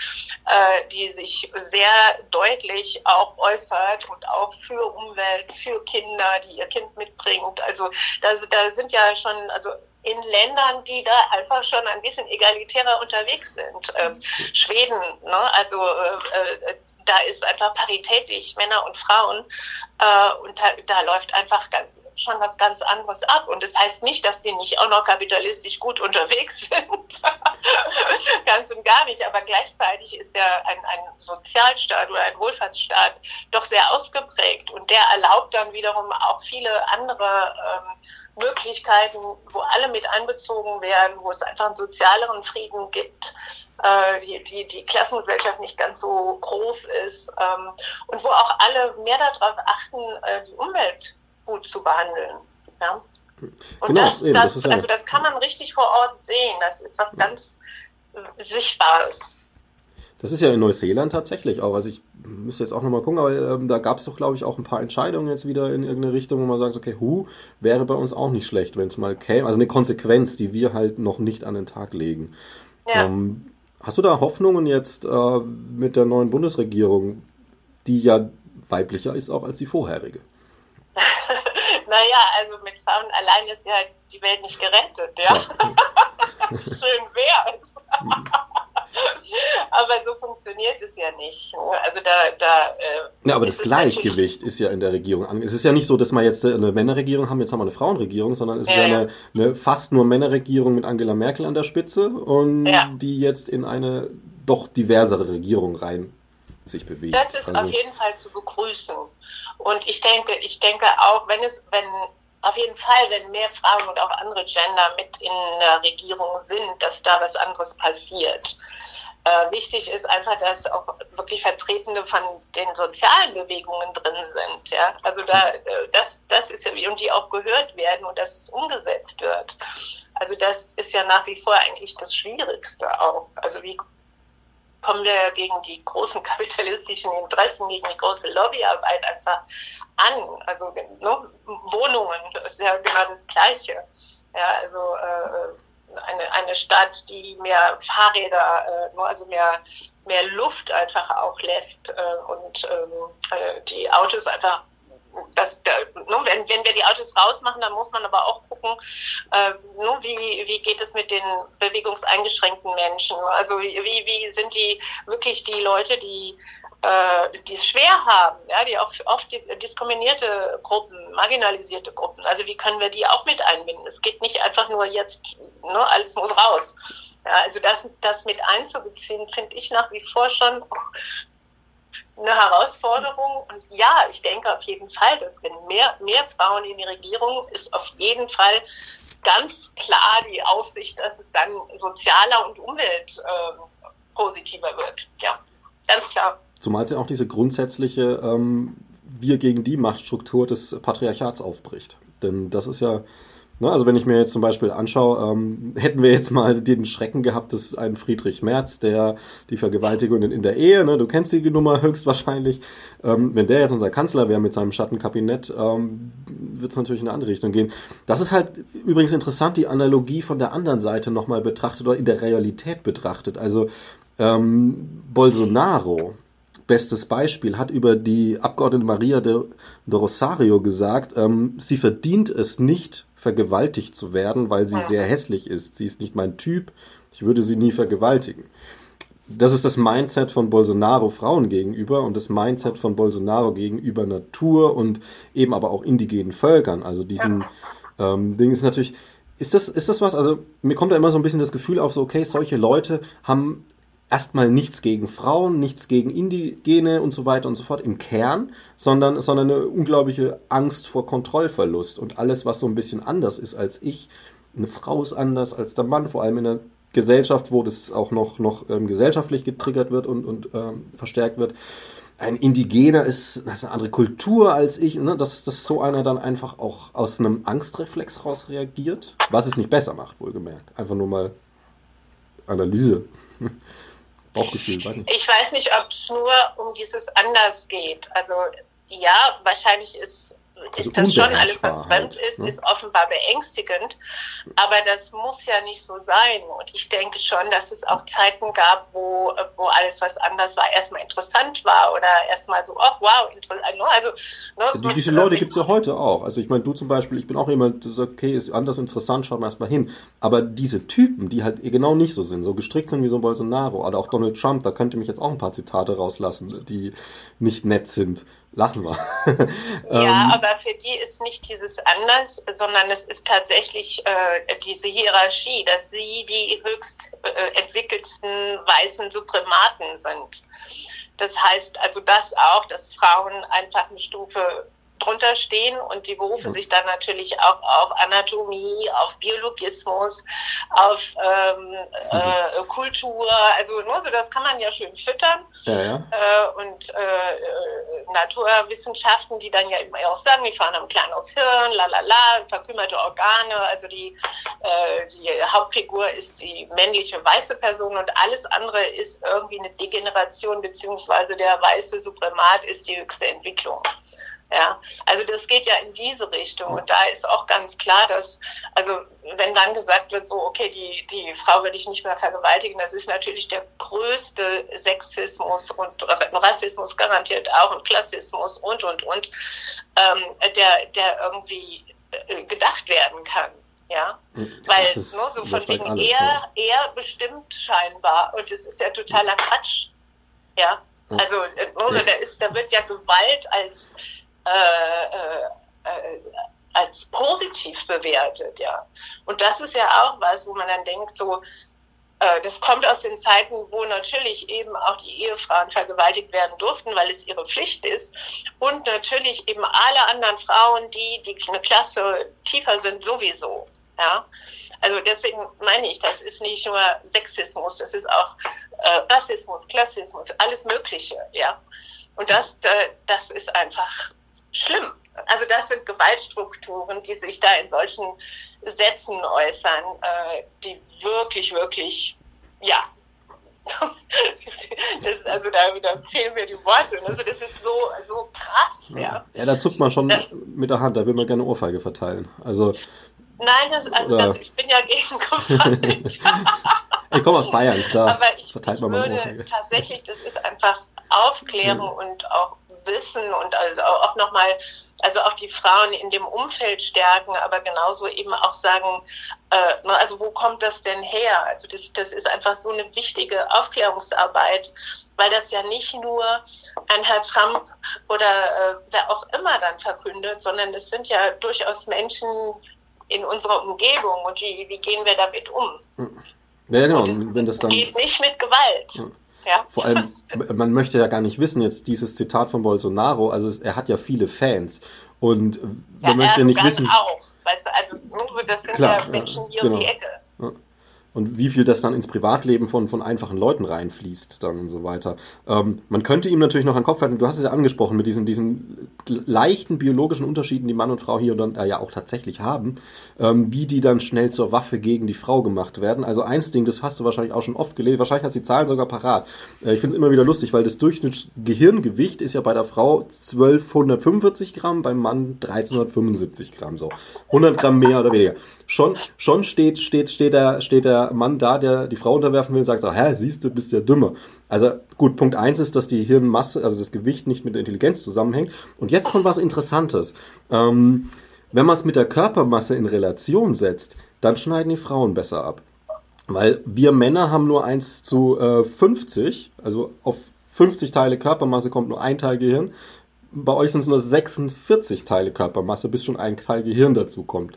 äh, die sich sehr deutlich auch äußert und auch für Umwelt, für Kinder, die ihr Kind mitbringt. Also da, da sind ja schon, also in Ländern, die da einfach schon ein bisschen egalitärer unterwegs sind. Ähm, Schweden, ne? also äh, äh da ist einfach paritätisch Männer und Frauen äh, und da, da läuft einfach ganz, schon was ganz anderes ab. Und das heißt nicht, dass die nicht auch noch kapitalistisch gut unterwegs [LAUGHS] sind. ganz und gar nicht. Aber gleichzeitig ist der ein, ein Sozialstaat oder ein Wohlfahrtsstaat doch sehr ausgeprägt. Und der erlaubt dann wiederum auch viele andere ähm, Möglichkeiten, wo alle mit einbezogen werden, wo es einfach einen sozialeren Frieden gibt äh, die, die, die Klassengesellschaft nicht ganz so groß ist ähm, und wo auch alle mehr darauf achten, äh, die Umwelt gut zu behandeln. Ja? Und genau, das, eben, das, das also das kann man richtig vor Ort sehen. Das ist was ganz Sichtbares. Das ist ja in Neuseeland tatsächlich auch. Also ich müsste jetzt auch nochmal gucken, aber ähm, da gab es doch, glaube ich, auch ein paar Entscheidungen jetzt wieder in irgendeine Richtung, wo man sagt, okay, hu, wäre bei uns auch nicht schlecht, wenn es mal käme. Also eine Konsequenz, die wir halt noch nicht an den Tag legen. Ja. Ähm, Hast du da Hoffnungen jetzt äh, mit der neuen Bundesregierung, die ja weiblicher ist auch als die vorherige? [LAUGHS] naja, also mit Frauen allein ist ja die Welt nicht gerettet, ja. [LAUGHS] Schön wär's. [LAUGHS] Aber so funktioniert es ja nicht. Also da, da. Äh, ja, aber das Gleichgewicht ist ja in der Regierung. Es ist ja nicht so, dass wir jetzt eine Männerregierung haben, jetzt haben wir eine Frauenregierung, sondern es ist ja, ja eine, eine, fast nur Männerregierung mit Angela Merkel an der Spitze und ja. die jetzt in eine doch diversere Regierung rein sich bewegt. Das ist also, auf jeden Fall zu begrüßen. Und ich denke, ich denke auch, wenn es, wenn auf jeden Fall, wenn mehr Frauen und auch andere Gender mit in der Regierung sind, dass da was anderes passiert. Äh, wichtig ist einfach, dass auch wirklich Vertretende von den sozialen Bewegungen drin sind. Ja? Also da, das, das ist ja, und die auch gehört werden und dass es umgesetzt wird. Also das ist ja nach wie vor eigentlich das Schwierigste auch. Also wie kommen wir gegen die großen kapitalistischen Interessen, gegen die große Lobbyarbeit einfach an? Also ne, Wohnungen, das ist ja genau das Gleiche. Ja, also äh, eine, eine Stadt, die mehr Fahrräder, äh, also mehr, mehr Luft einfach auch lässt äh, und ähm, äh, die Autos einfach das, da, ne, wenn, wenn wir die Autos rausmachen, dann muss man aber auch gucken, äh, ne, wie, wie geht es mit den bewegungseingeschränkten Menschen. Also wie, wie sind die wirklich die Leute, die äh, es schwer haben, ja, die auch oft diskriminierte Gruppen, marginalisierte Gruppen. Also wie können wir die auch mit einbinden? Es geht nicht einfach nur jetzt, ne, alles muss raus. Ja, also das, das mit einzubeziehen, finde ich nach wie vor schon eine Herausforderung. Und ja, ich denke auf jeden Fall, dass wenn mehr, mehr Frauen in die Regierung ist auf jeden Fall ganz klar die Aussicht, dass es dann sozialer und umweltpositiver äh, wird. Ja, ganz klar. Zumal es ja auch diese grundsätzliche ähm, Wir gegen die Machtstruktur des Patriarchats aufbricht. Denn das ist ja, ne, also wenn ich mir jetzt zum Beispiel anschaue, ähm, hätten wir jetzt mal den Schrecken gehabt, dass ein Friedrich Merz, der die Vergewaltigung in, der Ehe, ne, du kennst die Nummer höchstwahrscheinlich, ähm, wenn der jetzt unser Kanzler wäre mit seinem Schattenkabinett, ähm, wird es natürlich in eine andere Richtung gehen. Das ist halt übrigens interessant, die Analogie von der anderen Seite nochmal betrachtet oder in der Realität betrachtet. Also ähm, Bolsonaro, bestes Beispiel, hat über die Abgeordnete Maria de, de Rosario gesagt, ähm, sie verdient es nicht, vergewaltigt zu werden, weil sie sehr hässlich ist. Sie ist nicht mein Typ, ich würde sie nie vergewaltigen. Das ist das Mindset von Bolsonaro Frauen gegenüber und das Mindset von Bolsonaro gegenüber Natur und eben aber auch indigenen Völkern. Also diesen ähm, Ding ist natürlich, ist das, ist das was, also mir kommt da immer so ein bisschen das Gefühl auf, so okay, solche Leute haben erstmal nichts gegen Frauen, nichts gegen Indigene und so weiter und so fort im Kern, sondern, sondern eine unglaubliche Angst vor Kontrollverlust und alles, was so ein bisschen anders ist als ich. Eine Frau ist anders als der Mann, vor allem in der Gesellschaft, wo das auch noch, noch ähm, gesellschaftlich getriggert wird und, und ähm, verstärkt wird. Ein Indigener ist, das ist eine andere Kultur als ich, ne? dass, dass so einer dann einfach auch aus einem Angstreflex raus reagiert, was es nicht besser macht, wohlgemerkt. Einfach nur mal Analyse. Bauchgefühl, weiß nicht. Ich weiß nicht, ob es nur um dieses Anders geht. Also ja, wahrscheinlich ist also das schon alles, was fremd ist, ne? ist offenbar beängstigend. Aber das muss ja nicht so sein. Und ich denke schon, dass es auch Zeiten gab, wo, wo alles, was anders war, erstmal interessant war oder erstmal so, ach wow, interessant. Also, ne, Die, diese Leute gibt es ja heute auch. Also ich meine, du zum Beispiel, ich bin auch jemand, der sagt, okay, ist anders interessant, schauen wir erstmal hin. Aber diese Typen, die halt genau nicht so sind, so gestrickt sind wie so ein Bolsonaro oder auch Donald Trump, da könnte mich jetzt auch ein paar Zitate rauslassen, die nicht nett sind lassen wir. [LAUGHS] ja, ähm, aber für die ist nicht dieses anders, sondern es ist tatsächlich äh, diese Hierarchie, dass sie die höchst äh, entwickelsten weißen Suprematen sind. Das heißt also das auch, dass Frauen einfach eine Stufe drunter stehen und die berufen sich dann natürlich auch auf Anatomie, auf Biologismus, auf ähm, äh, Kultur, also nur so, das kann man ja schön füttern. Ja, ja. Äh, und äh, äh Naturwissenschaften, die dann ja immer auch sagen, die fahren am kleines Hirn, la la la, verkümmerte Organe, also die, äh, die Hauptfigur ist die männliche weiße Person und alles andere ist irgendwie eine Degeneration beziehungsweise der weiße Supremat ist die höchste Entwicklung. Ja, also das geht ja in diese Richtung. Und da ist auch ganz klar, dass, also wenn dann gesagt wird, so, okay, die, die Frau will ich nicht mehr vergewaltigen, das ist natürlich der größte Sexismus und Rassismus garantiert auch und Klassismus und, und, und, ähm, der, der irgendwie äh, gedacht werden kann. Ja, hm, weil ist, nur so von wegen alles, er, ja. er bestimmt scheinbar und es ist ja totaler Quatsch. Ja, also nur so, da ist, da wird ja Gewalt als äh, äh, äh, als positiv bewertet, ja. Und das ist ja auch was, wo man dann denkt, so, äh, das kommt aus den Zeiten, wo natürlich eben auch die Ehefrauen vergewaltigt werden durften, weil es ihre Pflicht ist. Und natürlich eben alle anderen Frauen, die, die eine Klasse tiefer sind, sowieso, ja. Also deswegen meine ich, das ist nicht nur Sexismus, das ist auch äh, Rassismus, Klassismus, alles Mögliche, ja. Und das, äh, das ist einfach schlimm. Also das sind Gewaltstrukturen, die sich da in solchen Sätzen äußern, äh, die wirklich, wirklich, ja, [LAUGHS] das, also da, da fehlen mir die Worte. Also das ist so, so krass, ja. Ja, da zuckt man schon das, mit der Hand, da will man gerne Ohrfeige verteilen. Also, Nein, das, also das, ich bin ja gegen Gewalt. [LAUGHS] ich komme aus Bayern, klar. Aber ich, Verteilt ich würde tatsächlich, das ist einfach Aufklärung ja. und auch Wissen und also auch nochmal, also auch die Frauen in dem Umfeld stärken, aber genauso eben auch sagen, äh, also wo kommt das denn her? Also das, das ist einfach so eine wichtige Aufklärungsarbeit, weil das ja nicht nur ein Herr Trump oder äh, wer auch immer dann verkündet, sondern es sind ja durchaus Menschen in unserer Umgebung und wie, wie gehen wir damit um? Ja, genau. Wenn das dann geht nicht mit Gewalt. Ja. Vor allem, [LAUGHS] man möchte ja gar nicht wissen, jetzt dieses Zitat von Bolsonaro, also es, er hat ja viele Fans und man ja, möchte ja nicht wissen. Auch, weißt du, also das sind klar, ja Menschen hier genau. um die Ecke und wie viel das dann ins Privatleben von, von einfachen Leuten reinfließt dann und so weiter. Ähm, man könnte ihm natürlich noch an den Kopf halten, du hast es ja angesprochen, mit diesen, diesen leichten biologischen Unterschieden, die Mann und Frau hier und dann äh, ja auch tatsächlich haben, ähm, wie die dann schnell zur Waffe gegen die Frau gemacht werden. Also eins Ding, das hast du wahrscheinlich auch schon oft gelesen, wahrscheinlich hast du die Zahlen sogar parat. Äh, ich finde es immer wieder lustig, weil das Durchschnittsgehirngewicht ist ja bei der Frau 1245 Gramm, beim Mann 1375 Gramm, so. 100 Gramm mehr oder weniger. Schon, schon steht, steht, steht der, steht Mann da, der die Frau unterwerfen will, sagt so, hä, siehst du, bist ja dümmer. Also gut, Punkt eins ist, dass die Hirnmasse, also das Gewicht nicht mit der Intelligenz zusammenhängt. Und jetzt kommt was Interessantes. Ähm, wenn man es mit der Körpermasse in Relation setzt, dann schneiden die Frauen besser ab. Weil wir Männer haben nur 1 zu äh, 50, also auf 50 Teile Körpermasse kommt nur ein Teil Gehirn. Bei euch sind es nur 46 Teile Körpermasse, bis schon ein Teil Gehirn dazu kommt.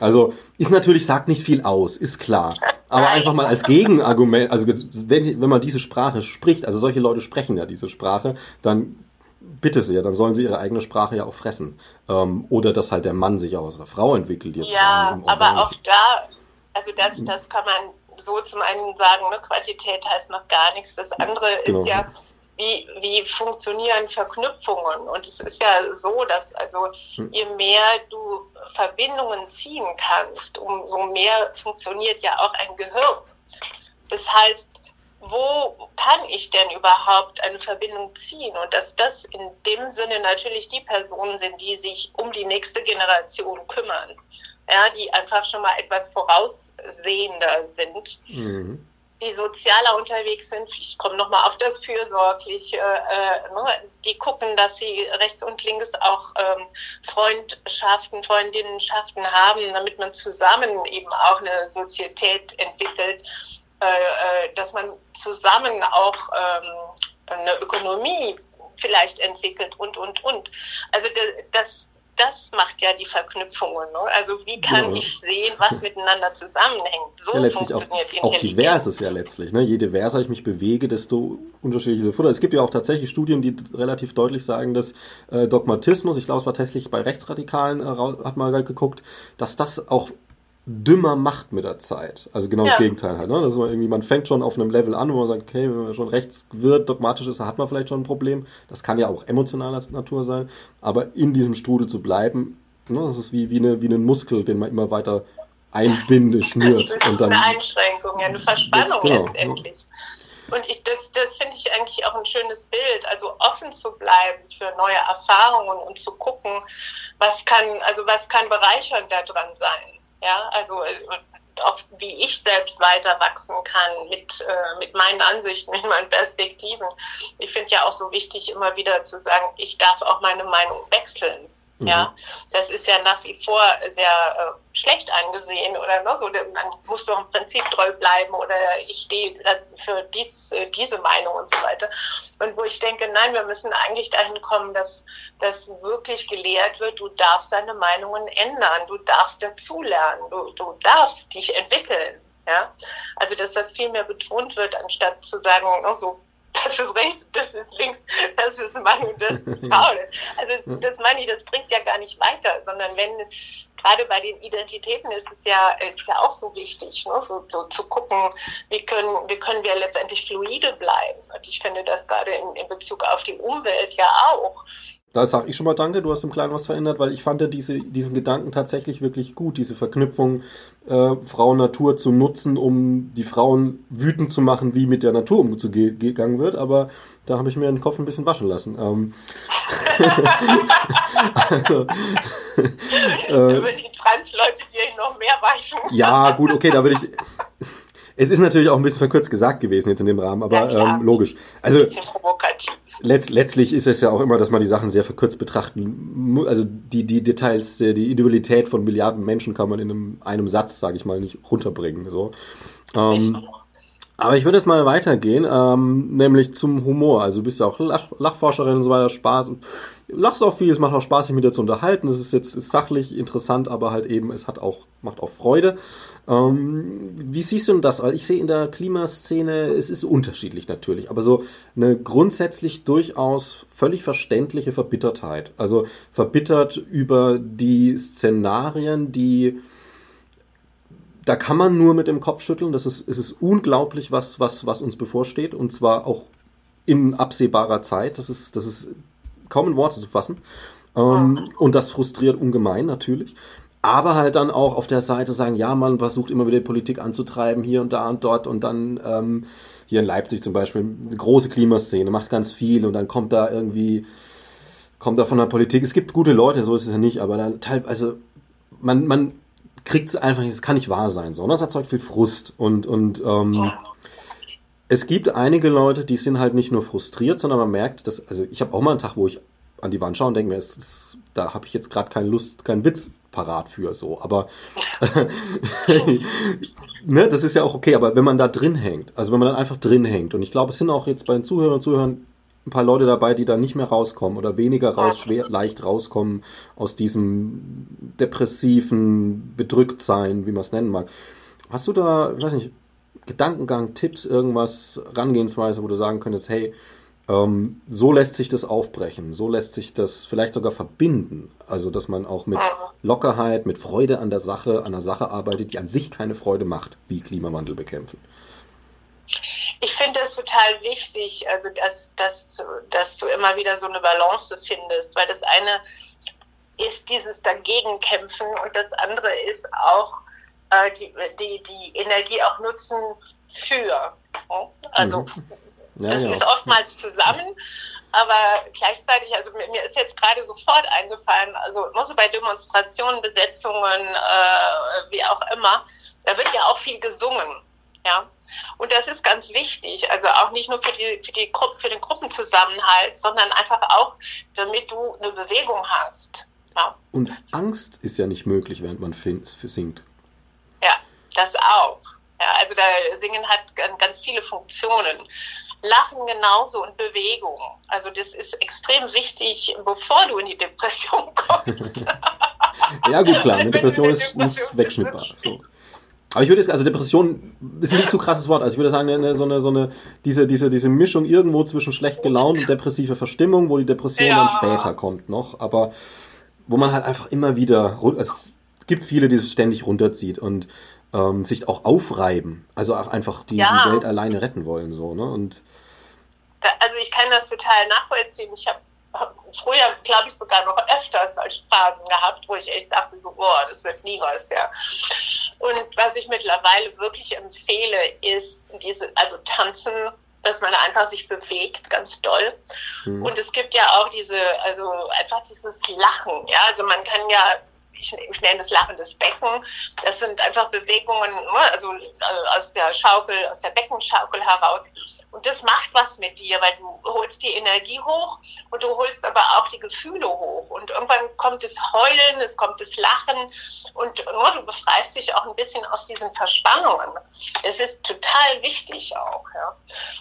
Also ist natürlich, sagt nicht viel aus, ist klar. Aber einfach mal als Gegenargument, also wenn, wenn man diese Sprache spricht, also solche Leute sprechen ja diese Sprache, dann bitte sehr, dann sollen sie ihre eigene Sprache ja auch fressen. Ähm, oder dass halt der Mann sich auch aus der Frau entwickelt jetzt. Ja, aber auch da, also das, das kann man so zum einen sagen, ne, Quantität heißt noch gar nichts. Das andere genau. ist ja, wie, wie funktionieren Verknüpfungen? Und es ist ja so, dass also hm. je mehr du Verbindungen ziehen kannst, umso mehr funktioniert ja auch ein Gehirn. Das heißt, wo kann ich denn überhaupt eine Verbindung ziehen? Und dass das in dem Sinne natürlich die Personen sind, die sich um die nächste Generation kümmern, ja, die einfach schon mal etwas voraussehender sind. Mhm. Die sozialer unterwegs sind, ich komme nochmal auf das Fürsorgliche, äh, ne, die gucken, dass sie rechts und links auch ähm, Freundschaften, Freundinnenschaften haben, damit man zusammen eben auch eine Sozietät entwickelt äh, äh, dass man zusammen auch ähm, eine Ökonomie vielleicht entwickelt und, und, und. Also das, das macht ja die Verknüpfungen. Ne? Also wie kann ja. ich sehen, was miteinander zusammenhängt? So ja, letztlich funktioniert auch, auch divers ist ja letztlich. Ne? Je diverser ich mich bewege, desto unterschiedliche Futter. Es gibt ja auch tatsächlich Studien, die relativ deutlich sagen, dass äh, Dogmatismus, ich glaube es war tatsächlich bei Rechtsradikalen, äh, hat mal geguckt, dass das auch dümmer macht mit der Zeit. Also genau ja. das Gegenteil halt. Ne? Das man, irgendwie, man fängt schon auf einem Level an, wo man sagt, okay, wenn man schon rechts wird, dogmatisch ist, dann hat man vielleicht schon ein Problem. Das kann ja auch emotionaler Natur sein. Aber in diesem Strudel zu bleiben, ne, das ist wie, wie, eine, wie ein Muskel, den man immer weiter einbinde, schnürt. Das ist eine Einschränkung, eine Verspannung genau, letztendlich. Ja. Und ich, das, das finde ich eigentlich auch ein schönes Bild. Also offen zu bleiben für neue Erfahrungen und zu gucken, was kann, also was kann bereichernd daran sein. Ja, also äh, auch wie ich selbst weiter wachsen kann mit, äh, mit meinen Ansichten, [LAUGHS] mit meinen Perspektiven. Ich finde ja auch so wichtig, immer wieder zu sagen, ich darf auch meine Meinung wechseln. Mhm. Ja, das ist ja nach wie vor sehr äh, schlecht angesehen oder ne, so, man muss doch im Prinzip treu bleiben oder ich stehe für dies, äh, diese Meinung und so weiter. Und wo ich denke, nein, wir müssen eigentlich dahin kommen, dass das wirklich gelehrt wird, du darfst deine Meinungen ändern, du darfst dazulernen, du, du darfst dich entwickeln. Ja, also dass das viel mehr betont wird, anstatt zu sagen, ne, so das ist rechts, das ist links, das ist und das ist faul. Also das meine ich, das bringt ja gar nicht weiter, sondern wenn gerade bei den Identitäten ist es ja, ist ja auch so wichtig, ne? so, so zu gucken, wie können, wie können wir letztendlich fluide bleiben. Und ich finde das gerade in, in Bezug auf die Umwelt ja auch. Da sage ich schon mal Danke, du hast im Kleinen was verändert, weil ich fand ja diese, diesen Gedanken tatsächlich wirklich gut, diese Verknüpfung äh, Frau-Natur zu nutzen, um die Frauen wütend zu machen, wie mit der Natur umgegangen wird, aber da habe ich mir den Kopf ein bisschen waschen lassen. Ähm, [LAUGHS] [LAUGHS] also, äh, die Trans-Leute dir noch mehr waschen. ja, gut, okay, da würde ich... [LAUGHS] Es ist natürlich auch ein bisschen verkürzt gesagt gewesen jetzt in dem Rahmen, aber ja, ähm, logisch. Also letzt, letztlich ist es ja auch immer, dass man die Sachen sehr verkürzt betrachten. Also die, die Details, die Individualität von Milliarden Menschen kann man in einem, einem Satz, sage ich mal, nicht runterbringen. So. Ähm, aber ich würde jetzt mal weitergehen, ähm, nämlich zum Humor. Also du bist ja auch Lach Lachforscherin und so weiter, Spaß. Und lachst auch viel, es macht auch Spaß, sich mit dir zu unterhalten. Es ist jetzt ist sachlich interessant, aber halt eben, es hat auch, macht auch Freude. Ähm, wie siehst du denn das? Weil ich sehe in der Klimaszene, es ist unterschiedlich natürlich, aber so eine grundsätzlich durchaus völlig verständliche Verbittertheit. Also verbittert über die Szenarien, die da kann man nur mit dem Kopf schütteln. Das ist, es ist unglaublich, was, was, was uns bevorsteht. Und zwar auch in absehbarer Zeit. Das ist, das ist kaum in Worte zu fassen. Ähm, und das frustriert ungemein natürlich. Aber halt dann auch auf der Seite sagen, ja, man versucht immer wieder die Politik anzutreiben, hier und da und dort. Und dann ähm, hier in Leipzig zum Beispiel, eine große Klimaszene, macht ganz viel. Und dann kommt da irgendwie, kommt da von der Politik. Es gibt gute Leute, so ist es ja nicht. Aber dann teilweise, also man, man kriegt es einfach nicht, es kann nicht wahr sein. So. Und das erzeugt viel Frust. Und, und ähm, es gibt einige Leute, die sind halt nicht nur frustriert, sondern man merkt, dass, also ich habe auch mal einen Tag, wo ich an die Wand schaue und denke mir, es, es, da habe ich jetzt gerade keine Lust, keinen Witz parat für so. Aber [LAUGHS] ne, das ist ja auch okay, aber wenn man da drin hängt, also wenn man dann einfach drin hängt, und ich glaube, es sind auch jetzt bei den Zuhörern und Zuhörern ein paar Leute dabei, die da nicht mehr rauskommen oder weniger raus, schwer, leicht rauskommen aus diesem depressiven Bedrücktsein, wie man es nennen mag. Hast du da, ich weiß nicht, Gedankengang, Tipps, irgendwas, Rangehensweise, wo du sagen könntest, hey, Ähm, so lässt sich das aufbrechen, so lässt sich das vielleicht sogar verbinden. Also, dass man auch mit Lockerheit, mit Freude an der Sache, an der Sache arbeitet, die an sich keine Freude macht, wie Klimawandel bekämpfen. Ich finde es total wichtig, also dass, dass, dass du immer wieder so eine Balance findest, weil das eine ist dieses Dagegenkämpfen und das andere ist auch äh, die, die, die Energie auch nutzen für. Also mhm. ja, das ja. ist oftmals zusammen, aber gleichzeitig, also mir ist jetzt gerade sofort eingefallen, also nur so bei Demonstrationen, Besetzungen, äh, wie auch immer, da wird ja auch viel gesungen, ja. Und das ist ganz wichtig, also auch nicht nur für die, für die für den Gruppenzusammenhalt, sondern einfach auch, damit du eine Bewegung hast. Ja. Und Angst ist ja nicht möglich, während man singt. Ja, das auch. Ja, also da Singen hat ganz viele Funktionen. Lachen genauso und Bewegung. Also das ist extrem wichtig, bevor du in die Depression kommst. [LAUGHS] ja gut, klar, [LAUGHS] eine Depression ist nicht wegschnittbar. So. Aber ich würde jetzt, also Depression ist ein nicht zu krasses Wort. Also ich würde sagen, eine, so eine, so eine, diese, diese, diese Mischung irgendwo zwischen schlecht gelaunt und depressive Verstimmung, wo die Depression ja. dann später kommt noch. Aber wo man halt einfach immer wieder, es gibt viele, die es ständig runterzieht und ähm, sich auch aufreiben. Also auch einfach die, ja. die Welt alleine retten wollen, so, ne? Und also ich kann das total nachvollziehen. Ich habe früher, glaube ich, sogar noch öfters als Phasen gehabt, wo ich echt dachte, so, boah, das wird nie was, ja. Und was ich mittlerweile wirklich empfehle, ist diese, also tanzen, dass man einfach sich bewegt, ganz doll. Mhm. Und es gibt ja auch diese, also einfach dieses Lachen, ja. Also man kann ja ich, ich nenne das lachendes Becken. Das sind einfach Bewegungen, ne, also äh, aus der Schaukel, aus der Beckenschaukel heraus. Und das macht was mit dir, weil du holst die Energie hoch und du holst aber auch die Gefühle hoch. Und irgendwann kommt das Heulen, es kommt das Lachen und nur du befreist dich auch ein bisschen aus diesen Verspannungen. Es ist total wichtig auch. Ja.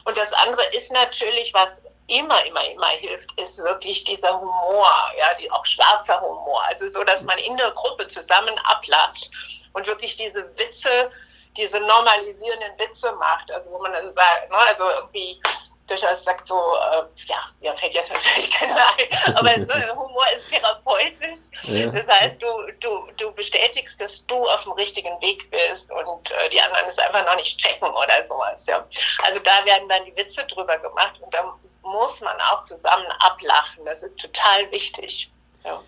Und das andere ist natürlich, was immer, immer, immer hilft, ist wirklich dieser Humor, ja, die, auch schwarzer Humor. Also so, dass man in der Gruppe zusammen ablacht und wirklich diese Witze diese normalisierenden Witze macht, also wo man dann sagt, ne, also irgendwie durchaus sagt so, äh, ja, mir fällt jetzt natürlich [LAUGHS] keiner ein, aber ne, Humor ist therapeutisch. Ja. Das heißt, du, du, du bestätigst, dass du auf dem richtigen Weg bist und äh, die anderen es einfach noch nicht checken oder sowas. Ja. Also da werden dann die Witze drüber gemacht und da muss man auch zusammen ablachen. Das ist total wichtig. Ja.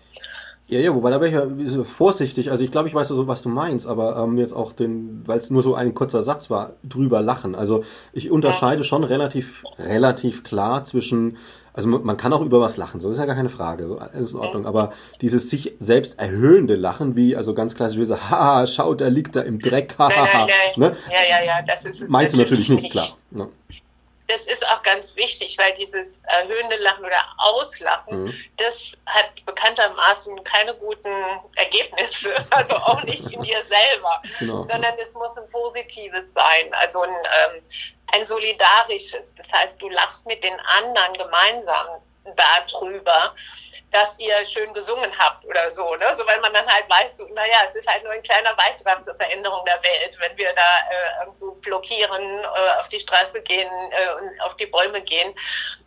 Ja, ja, wobei da wäre ich ja vorsichtig. Also ich glaube, ich weiß so, was du meinst, aber ähm, jetzt auch den, weil es nur so ein kurzer Satz war, drüber lachen. Also ich unterscheide schon relativ, relativ klar zwischen, also man kann auch über was lachen, so ist ja gar keine Frage, so ist in Ordnung. Aber dieses sich selbst erhöhende Lachen, wie also ganz klassisch wie so, [LAUGHS] haha, schaut, er liegt da im Dreck, haha. Ne? Ja, ja, ja, das ist es. Meinst du natürlich nicht, klar. Ne? Das ist auch ganz wichtig, weil dieses erhöhende Lachen oder Auslachen, mhm. das hat bekanntermaßen keine guten Ergebnisse, [LAUGHS] also auch nicht in dir selber, genau. sondern es muss ein positives sein, also ein, ähm, ein solidarisches. Das heißt, du lachst mit den anderen gemeinsam darüber dass ihr schön gesungen habt oder so, ne? So weil man dann halt weiß, so, naja, es ist halt nur ein kleiner Beitrag zur Veränderung der Welt, wenn wir da äh, irgendwo blockieren, äh, auf die Straße gehen äh, und auf die Bäume gehen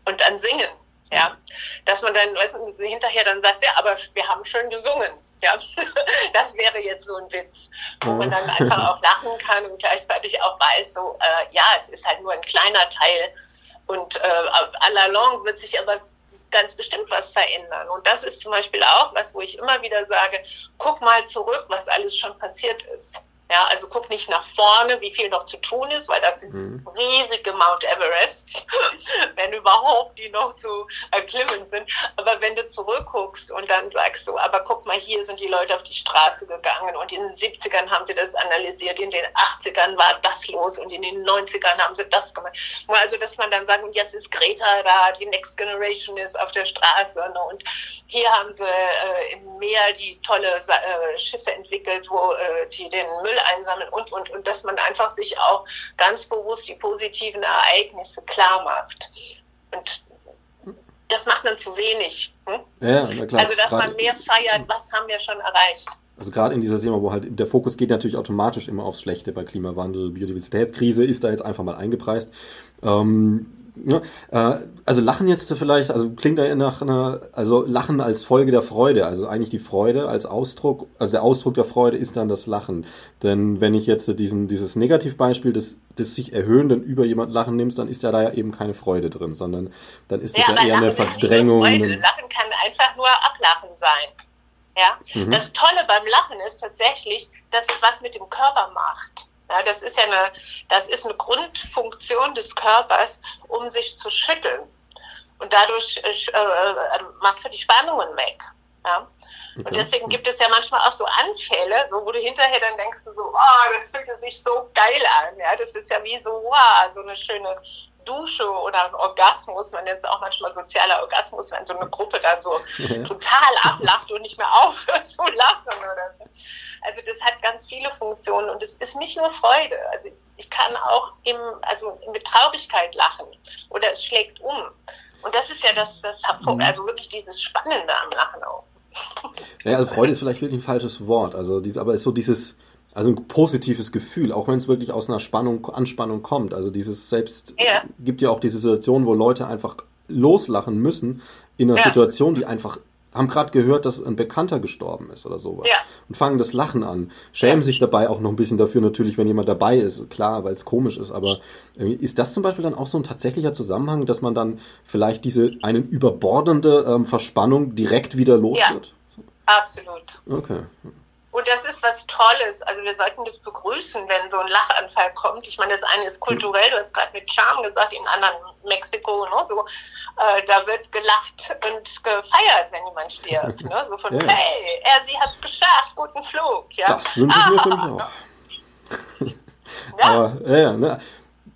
und dann singen. Ja, dass man dann weißt du, hinterher dann sagt, ja, aber wir haben schön gesungen. Ja, [LAUGHS] das wäre jetzt so ein Witz, wo man dann einfach auch lachen kann und gleichzeitig auch weiß, so, äh, ja, es ist halt nur ein kleiner Teil und äh, à la longue wird sich aber ganz bestimmt was verändern. Und das ist zum Beispiel auch was, wo ich immer wieder sage, guck mal zurück, was alles schon passiert ist. Ja, also guck nicht nach vorne, wie viel noch zu tun ist, weil das sind mhm. riesige Mount Everests, [LAUGHS] wenn überhaupt die noch zu erklimmen sind. Aber wenn du zurückguckst und dann sagst du, aber guck mal, hier sind die Leute auf die Straße gegangen und in den 70ern haben sie das analysiert, in den 80ern war das los und in den 90ern haben sie das gemacht. Also, dass man dann sagt, und jetzt ist Greta da, die Next Generation ist auf der Straße ne? und hier haben sie äh, im Meer die tolle äh, Schiffe entwickelt, wo äh, die den Müll Müll einsammeln und, und, und dass man einfach sich auch ganz bewusst die positiven Ereignisse klar macht. Und das macht man zu wenig. Hm? Ja, na klar. Also, dass Gerade, man mehr feiert, was haben wir schon erreicht. Also gerade in dieser Thema, wo halt der Fokus geht natürlich automatisch immer aufs Schlechte bei Klimawandel, Biodiversitätskrise ist da jetzt einfach mal eingepreist. Ähm, Ja, äh, also Lachen jetzt vielleicht, also klingt da nach einer, also Lachen als Folge der Freude, also eigentlich die Freude als Ausdruck, also der Ausdruck der Freude ist dann das Lachen. Denn wenn ich jetzt diesen, dieses Negativbeispiel des, des sich erhöhenden über jemand Lachen nimmst, dann ist ja da ja eben keine Freude drin, sondern dann ist es ja, ja eher eine Verdrängung. Lachen kann einfach nur Ablachen sein. Ja, mhm. das Tolle beim Lachen ist tatsächlich, dass es was mit dem Körper macht. Ja, das ist ja eine, das ist eine Grundfunktion des Körpers, um sich zu schütteln. Und dadurch äh, äh, machst du die Spannungen weg. Ja? Okay. Und deswegen gibt es ja manchmal auch so Anfälle, so wo du hinterher dann denkst du so, oh, das fühlt sich so geil an. Ja, das ist ja wie so, wow, so eine schöne Dusche oder ein Orgasmus, man nennt es auch manchmal sozialer Orgasmus, wenn so eine Gruppe dann so ja. [LAUGHS] total ablacht und nicht mehr aufhört zu lachen oder so. Also das hat ganz viele Funktionen und es ist nicht nur Freude. Also ich kann auch im, also mit Traurigkeit lachen oder es schlägt um. Und das ist ja das, das mhm. also wirklich dieses Spannende am Lachen auch. [LAUGHS] Ja, also Freude ist vielleicht wirklich ein falsches Wort. Also diese, aber ist so dieses, also ein positives Gefühl, auch wenn es wirklich aus einer Spannung, Anspannung kommt. Also dieses selbst ja. gibt ja auch diese Situation, wo Leute einfach loslachen müssen in einer ja. Situation, die einfach haben gerade gehört, dass ein Bekannter gestorben ist oder sowas. Ja. Und fangen das Lachen an. Schämen ja. sich dabei auch noch ein bisschen dafür, natürlich, wenn jemand dabei ist, klar, weil es komisch ist. Aber ist das zum Beispiel dann auch so ein tatsächlicher Zusammenhang, dass man dann vielleicht diese einen überbordende ähm, Verspannung direkt wieder los ja. wird? Absolut. Okay. Und das ist was Tolles. Also wir sollten das begrüßen, wenn so ein Lachanfall kommt. Ich meine, das eine ist kulturell, du hast gerade mit Charme gesagt, in anderen Mexiko, ne, so, äh, da wird gelacht und gefeiert, wenn jemand stirbt. Ne? So von, [LAUGHS] ja. hey, er, sie hat es geschafft, guten Flug. Ja? Das wünsche ich mir für mich auch. ja. [LAUGHS] Aber, ja, ja, ne?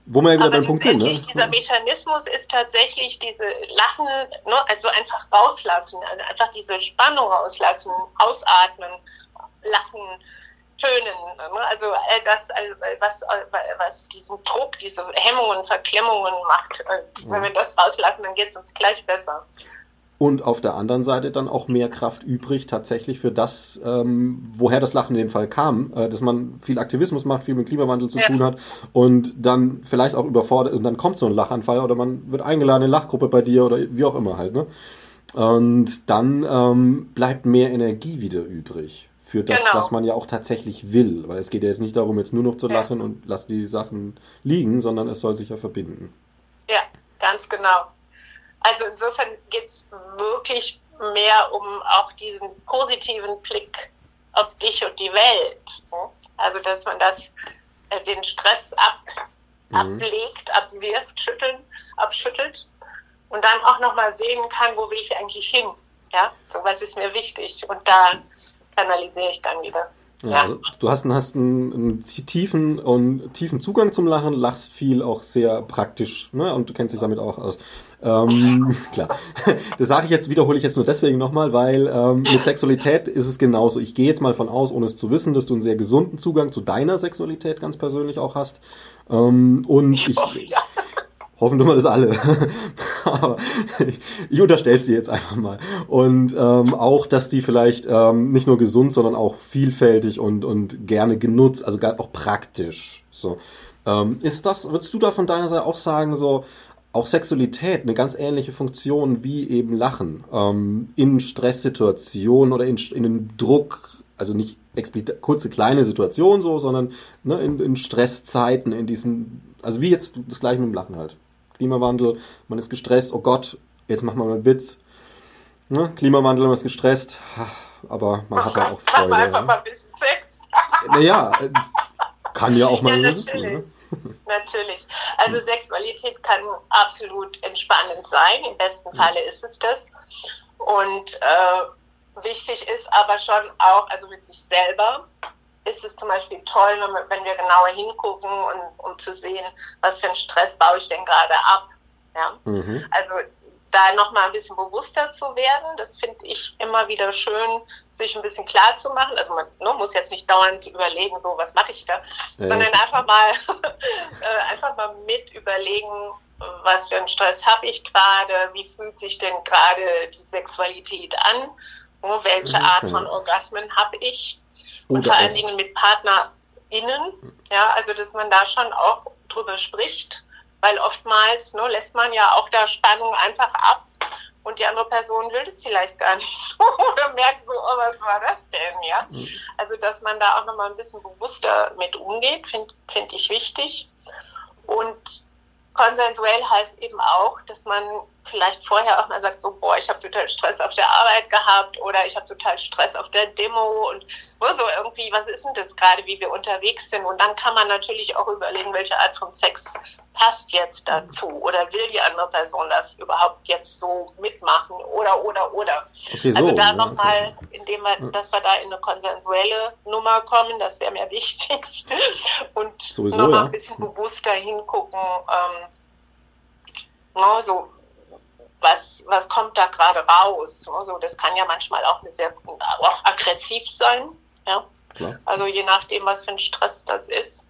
Wo wir ja wieder beim Punkt sind. Ne? Dieser Mechanismus ist tatsächlich diese Lachen, ne, also einfach rauslassen, also einfach diese Spannung rauslassen, ausatmen Lachen, Tönen. Ne? Also all das, was, was diesen Druck, diese Hemmungen, Verklemmungen macht. Wenn wir das rauslassen, dann geht es uns gleich besser. Und auf der anderen Seite dann auch mehr Kraft übrig tatsächlich für das, ähm, woher das Lachen in dem Fall kam, äh, dass man viel Aktivismus macht, viel mit Klimawandel zu ja. tun hat und dann vielleicht auch überfordert und dann kommt so ein Lachanfall oder man wird eingeladen in eine Lachgruppe bei dir oder wie auch immer halt. Ne? Und dann ähm, bleibt mehr Energie wieder übrig für das, genau. was man ja auch tatsächlich will. Weil es geht ja jetzt nicht darum, jetzt nur noch zu lachen ja. und lass die Sachen liegen, sondern es soll sich ja verbinden. Ja, ganz genau. Also insofern geht es wirklich mehr um auch diesen positiven Blick auf dich und die Welt. Also dass man das, äh, den Stress ab, mhm. ablegt, abwirft, schütteln, abschüttelt und dann auch nochmal sehen kann, wo will ich eigentlich hin. Ja, so was ist mir wichtig. Und da kanalisiere ich dann wieder. Ja, ja. Also du hast, hast einen, einen, tiefen und tiefen Zugang zum Lachen, lachst viel auch sehr praktisch, ne? Und du kennst dich damit auch aus. Ähm, [LAUGHS] klar. Das sage ich jetzt, wiederhole ich jetzt nur deswegen nochmal, weil ähm, mit Sexualität ist es genauso. Ich gehe jetzt mal von aus, ohne es zu wissen, dass du einen sehr gesunden Zugang zu deiner Sexualität ganz persönlich auch hast. Ähm, und ich, ich, Hoffen tun wir das alle. [LAUGHS] Aber ich, ich unterstelle dir jetzt einfach mal. Und ähm, auch, dass die vielleicht ähm, nicht nur gesund, sondern auch vielfältig und, und gerne genutzt, also auch praktisch. So. Ähm, ist das, würdest du da von deiner Seite auch sagen, so, auch Sexualität eine ganz ähnliche Funktion wie eben Lachen ähm, in Stresssituationen oder in, in den Druck, also nicht explizit kurze kleine Situationen so, sondern ne, in, in Stresszeiten, in diesen, also wie jetzt das gleiche mit dem Lachen halt. Klimawandel, man ist gestresst, oh Gott, jetzt machen wir mal einen Witz. Ne? Klimawandel, man ist gestresst, aber man hat ja auch Freude. Mach einfach mal ein bisschen Sex. [LAUGHS] naja, äh, kann ja auch mal ja, natürlich. Tun, ne? [LAUGHS] Natürlich. Also Sexualität kann absolut entspannend sein. Im besten Falle ist es das. Und äh, wichtig ist aber schon auch, also mit sich selber, ist es zum Beispiel toll, wenn wir genauer hingucken und um zu sehen, was für einen Stress baue ich denn gerade ab. Ja? Mhm. Also da nochmal ein bisschen bewusster zu werden, das finde ich immer wieder schön, sich ein bisschen klar zu machen. Also man ne, muss jetzt nicht dauernd überlegen, so was mache ich da, ja. sondern einfach mal [LAUGHS] äh, einfach mal mit überlegen, was für einen Stress habe ich gerade, wie fühlt sich denn gerade die Sexualität an, welche okay. Art von Orgasmen habe ich und vor allen Dingen mit PartnerInnen, ja, also dass man da schon auch drüber spricht, weil oftmals ne, lässt man ja auch da Spannung einfach ab und die andere Person will das vielleicht gar nicht [LAUGHS] so oder merkt so, oh, was war das denn, ja? Mhm. Also, dass man da auch nochmal ein bisschen bewusster mit umgeht, finde find ich wichtig. Und konsensuell heißt eben auch, dass man vielleicht vorher auch mal sagt, so, boah, ich habe total Stress auf der Arbeit gehabt oder ich habe total Stress auf der Demo und so irgendwie, was ist denn das gerade, wie wir unterwegs sind? Und dann kann man natürlich auch überlegen, welche Art von Sex passt jetzt dazu oder will die andere Person das überhaupt jetzt so mitmachen oder, oder, oder. Okay, so, also da nochmal, okay. indem wir, dass wir da in eine konsensuelle Nummer kommen, das wäre mir [LAUGHS] wichtig. Und nochmal ja. ein bisschen bewusster hingucken, ähm, no, ne, so was, was kommt da gerade raus? Also das kann ja manchmal auch eine sehr auch aggressiv sein. Ja? Klar. Also je nachdem, was für ein Stress das ist.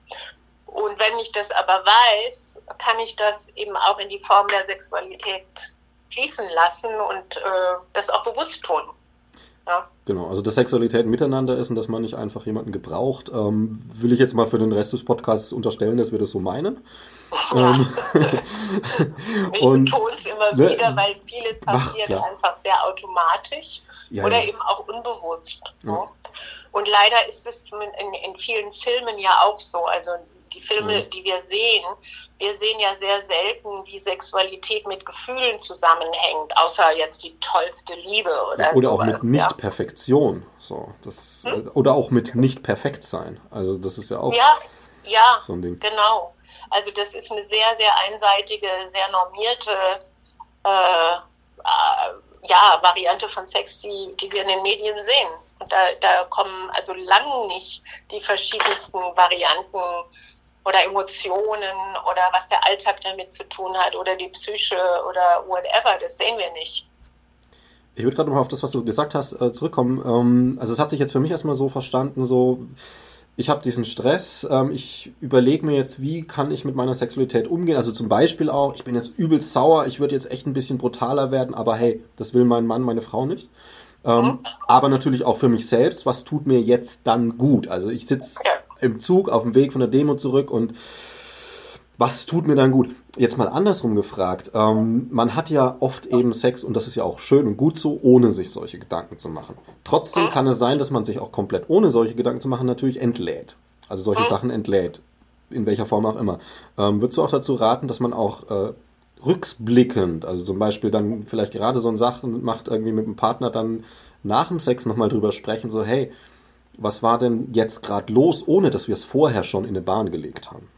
Und wenn ich das aber weiß, kann ich das eben auch in die Form der Sexualität fließen lassen und äh, das auch bewusst tun. Ja. Genau, also dass Sexualität miteinander ist und dass man nicht einfach jemanden gebraucht, ähm, will ich jetzt mal für den Rest des Podcasts unterstellen, dass wir das so meinen. Ja. Ähm, [LAUGHS] [LAUGHS] ich betone es immer ne, wieder, weil vieles passiert ach, einfach sehr automatisch ja, oder eben auch unbewusst. Ne? Und leider ist es in, in vielen Filmen ja auch so. Also die Filme, mhm. die wir sehen, wir sehen ja sehr selten, wie Sexualität mit Gefühlen zusammenhängt, außer jetzt die tollste Liebe oder ja, Oder sowas, auch mit Nicht-Perfektion. So, das, hm? Oder auch mit Nicht-Perfekt-Sein. Also das ist ja auch ja, ja, so ein Ding. Genau. Also das ist eine sehr, sehr einseitige, sehr normierte äh, äh, ja, Variante von Sex, die, die wir in den Medien sehen. Und da, da kommen also lang nicht die verschiedensten Varianten oder Emotionen oder was der Alltag damit zu tun hat oder die Psyche oder whatever, das sehen wir nicht. Ich würde gerade mal auf das, was du gesagt hast, äh, zurückkommen. Ähm, also es hat sich jetzt für mich erstmal so verstanden, so ich habe diesen Stress, ähm, ich überlege mir jetzt, wie kann ich mit meiner Sexualität umgehen. Also zum Beispiel auch, ich bin jetzt übelst sauer, ich würde jetzt echt ein bisschen brutaler werden, aber hey, das will mein Mann, meine Frau nicht. Ähm, mhm. Aber natürlich auch für mich selbst, was tut mir jetzt dann gut? Also ich sitze im Zug auf dem Weg von der Demo zurück und was tut mir dann gut? Jetzt mal andersrum gefragt. Ähm, man hat ja oft eben Sex, und das ist ja auch schön und gut so, ohne sich solche Gedanken zu machen. Trotzdem mhm. kann es sein, dass man sich auch komplett ohne solche Gedanken zu machen natürlich entlädt. Also solche mhm. Sachen entlädt. In welcher Form auch immer. Ähm, würdest du auch dazu raten, dass man auch äh, rücksblickend, also zum Beispiel dann vielleicht gerade so ein Sachen macht, irgendwie mit dem Partner dann nach dem Sex nochmal drüber sprechen, so hey, was war denn jetzt gerade los, ohne dass wir es vorher schon in eine Bahn gelegt haben?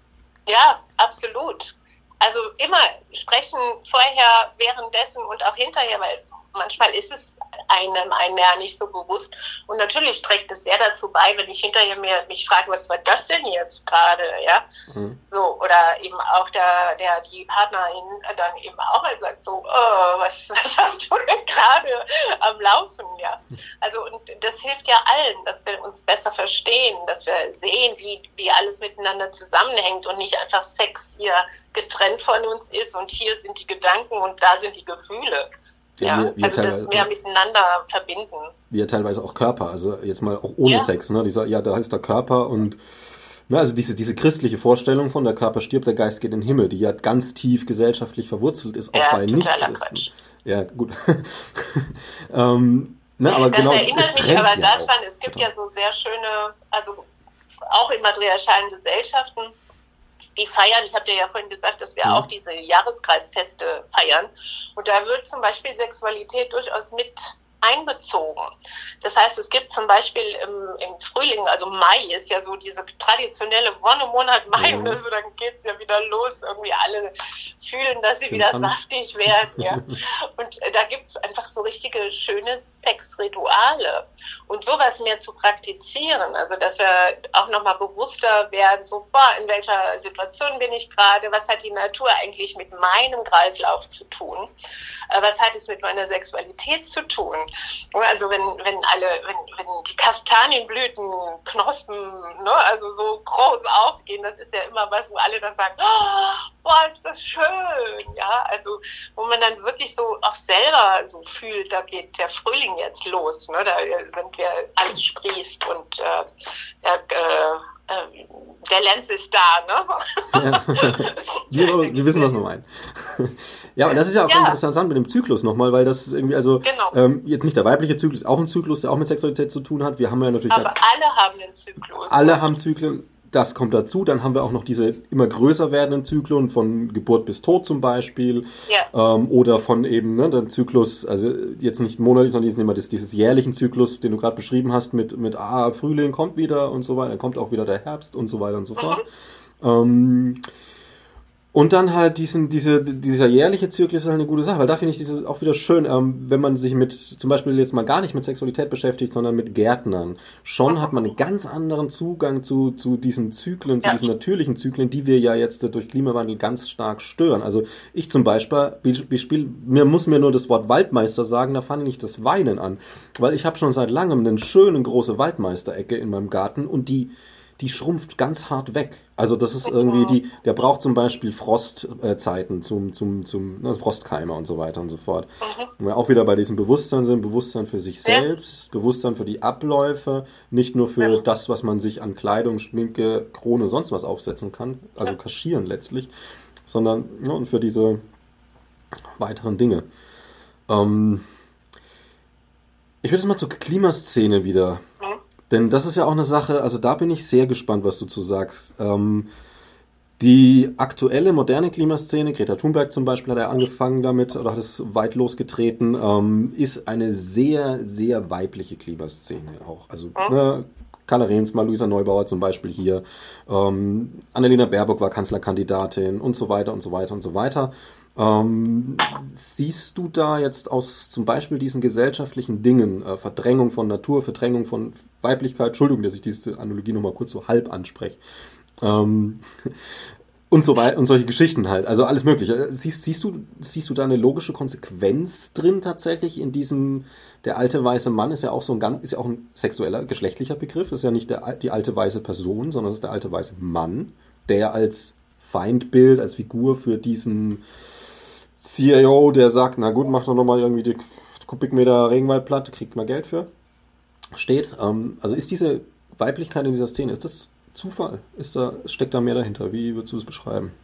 Ja, absolut. Also immer sprechen vorher, währenddessen und auch hinterher, weil manchmal ist es einem ein mehr nicht so bewusst. Und natürlich trägt es sehr dazu bei, wenn ich hinterher mir mich frage, was war das denn jetzt gerade, ja? Mhm. So, oder eben auch der, der, die Partnerin dann eben auch mal sagt so, oh, was, [LAUGHS] was hast du denn gerade am Laufen, ja? Also, und das hilft ja allen, dass wir uns besser verstehen, dass wir sehen, wie, wie alles miteinander zusammenhängt und nicht einfach Sex hier getrennt von uns ist und hier sind die Gedanken und da sind die Gefühle. Ja, wir, wir also das mehr miteinander verbinden. Wir teilweise auch Körper, also jetzt mal auch ohne ja. Sex, ne? Dieser, ja, da heißt der Körper und ne, also diese, diese christliche Vorstellung von der Körper stirbt, der Geist geht in den Himmel, die ja ganz tief gesellschaftlich verwurzelt ist, auch ja, bei Nichtchristen. Ja, gut. [LAUGHS] ähm, ne, aber das genau, erinnert mich aber ja daran, es gibt total. ja so sehr schöne, also auch in matriarchalen Gesellschaften, die feiern, ich habe dir ja vorhin gesagt, dass wir mhm. auch diese Jahreskreisfeste feiern. Und da wird zum Beispiel Sexualität durchaus mit einbezogen. Das heißt, es gibt zum Beispiel im, im Frühling, also Mai ist ja so diese traditionelle Wonnemonat Mai, mhm. also dann geht's ja wieder los, irgendwie alle fühlen, dass sie wieder saftig werden. Ja. [LAUGHS] Und äh, da gibt's einfach so richtige schöne Sexrituale. Und sowas mehr zu praktizieren, also dass wir auch nochmal bewusster werden, so, boah, in welcher Situation bin ich gerade, was hat die Natur eigentlich mit meinem Kreislauf zu tun, äh, was hat es mit meiner Sexualität zu tun also wenn, wenn alle, wenn, wenn die Kastanienblüten, Knospen, ne, also so groß aufgehen, das ist ja immer was, wo alle dann sagen, oh, boah, ist das schön, ja, also wo man dann wirklich so auch selber so fühlt, da geht der Frühling jetzt los, ne, da sind wir, alles sprießt und äh, äh, äh, der Lenz ist da, ne? Ja. [LAUGHS] wir, wir, wissen, was wir meinen. [LAUGHS] ja, und das ist ja auch ja. interessant mit dem Zyklus nochmal, weil das ist irgendwie, also genau. ähm, jetzt nicht der weibliche Zyklus, auch ein Zyklus, der auch mit Sexualität zu tun hat. Wir haben ja natürlich. Aber alle haben einen Zyklus. Alle haben Zyklen das kommt dazu. Dann haben wir auch noch diese immer größer werdenden Zyklen von Geburt bis Tod zum Beispiel. Ja. Ähm, oder von eben ne, der Zyklus, also jetzt nicht monatlich, sondern immer das, dieses jährlichen Zyklus, den du gerade beschrieben hast, mit, mit ah, Frühling kommt wieder und so weiter, dann kommt auch wieder der Herbst und so weiter und so fort. Mhm. Ähm, und dann halt diesen, diese, dieser jährliche Zyklus ist halt eine gute Sache, weil da finde ich diese auch wieder schön, ähm, wenn man sich mit, zum Beispiel jetzt mal gar nicht mit Sexualität beschäftigt, sondern mit Gärtnern. Schon hat man einen ganz anderen Zugang zu, zu diesen Zyklen, zu ja. diesen natürlichen Zyklen, die wir ja jetzt durch Klimawandel ganz stark stören. Also ich zum Beispiel, Beispiel mir muss mir nur das Wort Waldmeister sagen, da fange ich das Weinen an. Weil ich habe schon seit langem eine schöne große Waldmeisterecke in meinem Garten und die, die schrumpft ganz hart weg. Also das ist irgendwie die, der braucht zum Beispiel Frostzeiten zum, zum, zum ne, Frostkeimer und so weiter und so fort. Mhm. Und wir auch wieder bei diesem Bewusstsein sind, Bewusstsein für sich selbst, ja. Bewusstsein für die Abläufe, nicht nur für ja. das, was man sich an Kleidung, Schminke, Krone, sonst was aufsetzen kann, also ja. kaschieren letztlich, sondern ne, und für diese weiteren Dinge. Ähm, ich würde jetzt mal zur Klimaszene wieder denn das ist ja auch eine Sache, also da bin ich sehr gespannt, was du zu sagst. Ähm, die aktuelle moderne Klimaszene, Greta Thunberg zum Beispiel hat ja angefangen damit oder hat es weit losgetreten, ähm, ist eine sehr, sehr weibliche Klimaszene auch. Also ne, Carla Rehnsma, Luisa Neubauer zum Beispiel hier, ähm, Annalena Baerbock war Kanzlerkandidatin und so weiter und so weiter und so weiter. Ähm, siehst du da jetzt aus zum Beispiel diesen gesellschaftlichen Dingen, äh, Verdrängung von Natur, Verdrängung von Weiblichkeit, Entschuldigung, dass ich diese Analogie nochmal kurz so halb anspreche, ähm, [LAUGHS] und so und solche Geschichten halt, also alles Mögliche. Siehst, siehst, du, siehst du da eine logische Konsequenz drin tatsächlich in diesem, der alte weiße Mann ist ja auch so ein ist ja auch ein sexueller, geschlechtlicher Begriff, ist ja nicht der, die alte weiße Person, sondern es ist der alte weiße Mann, der als Feindbild, als Figur für diesen CIO, der sagt, na gut, mach doch nochmal irgendwie die Kubikmeter Regenwald platt, kriegt mal Geld für, steht. Ähm, also ist diese Weiblichkeit in dieser Szene, ist das Zufall? Ist da, steckt da mehr dahinter? Wie würdest du es beschreiben?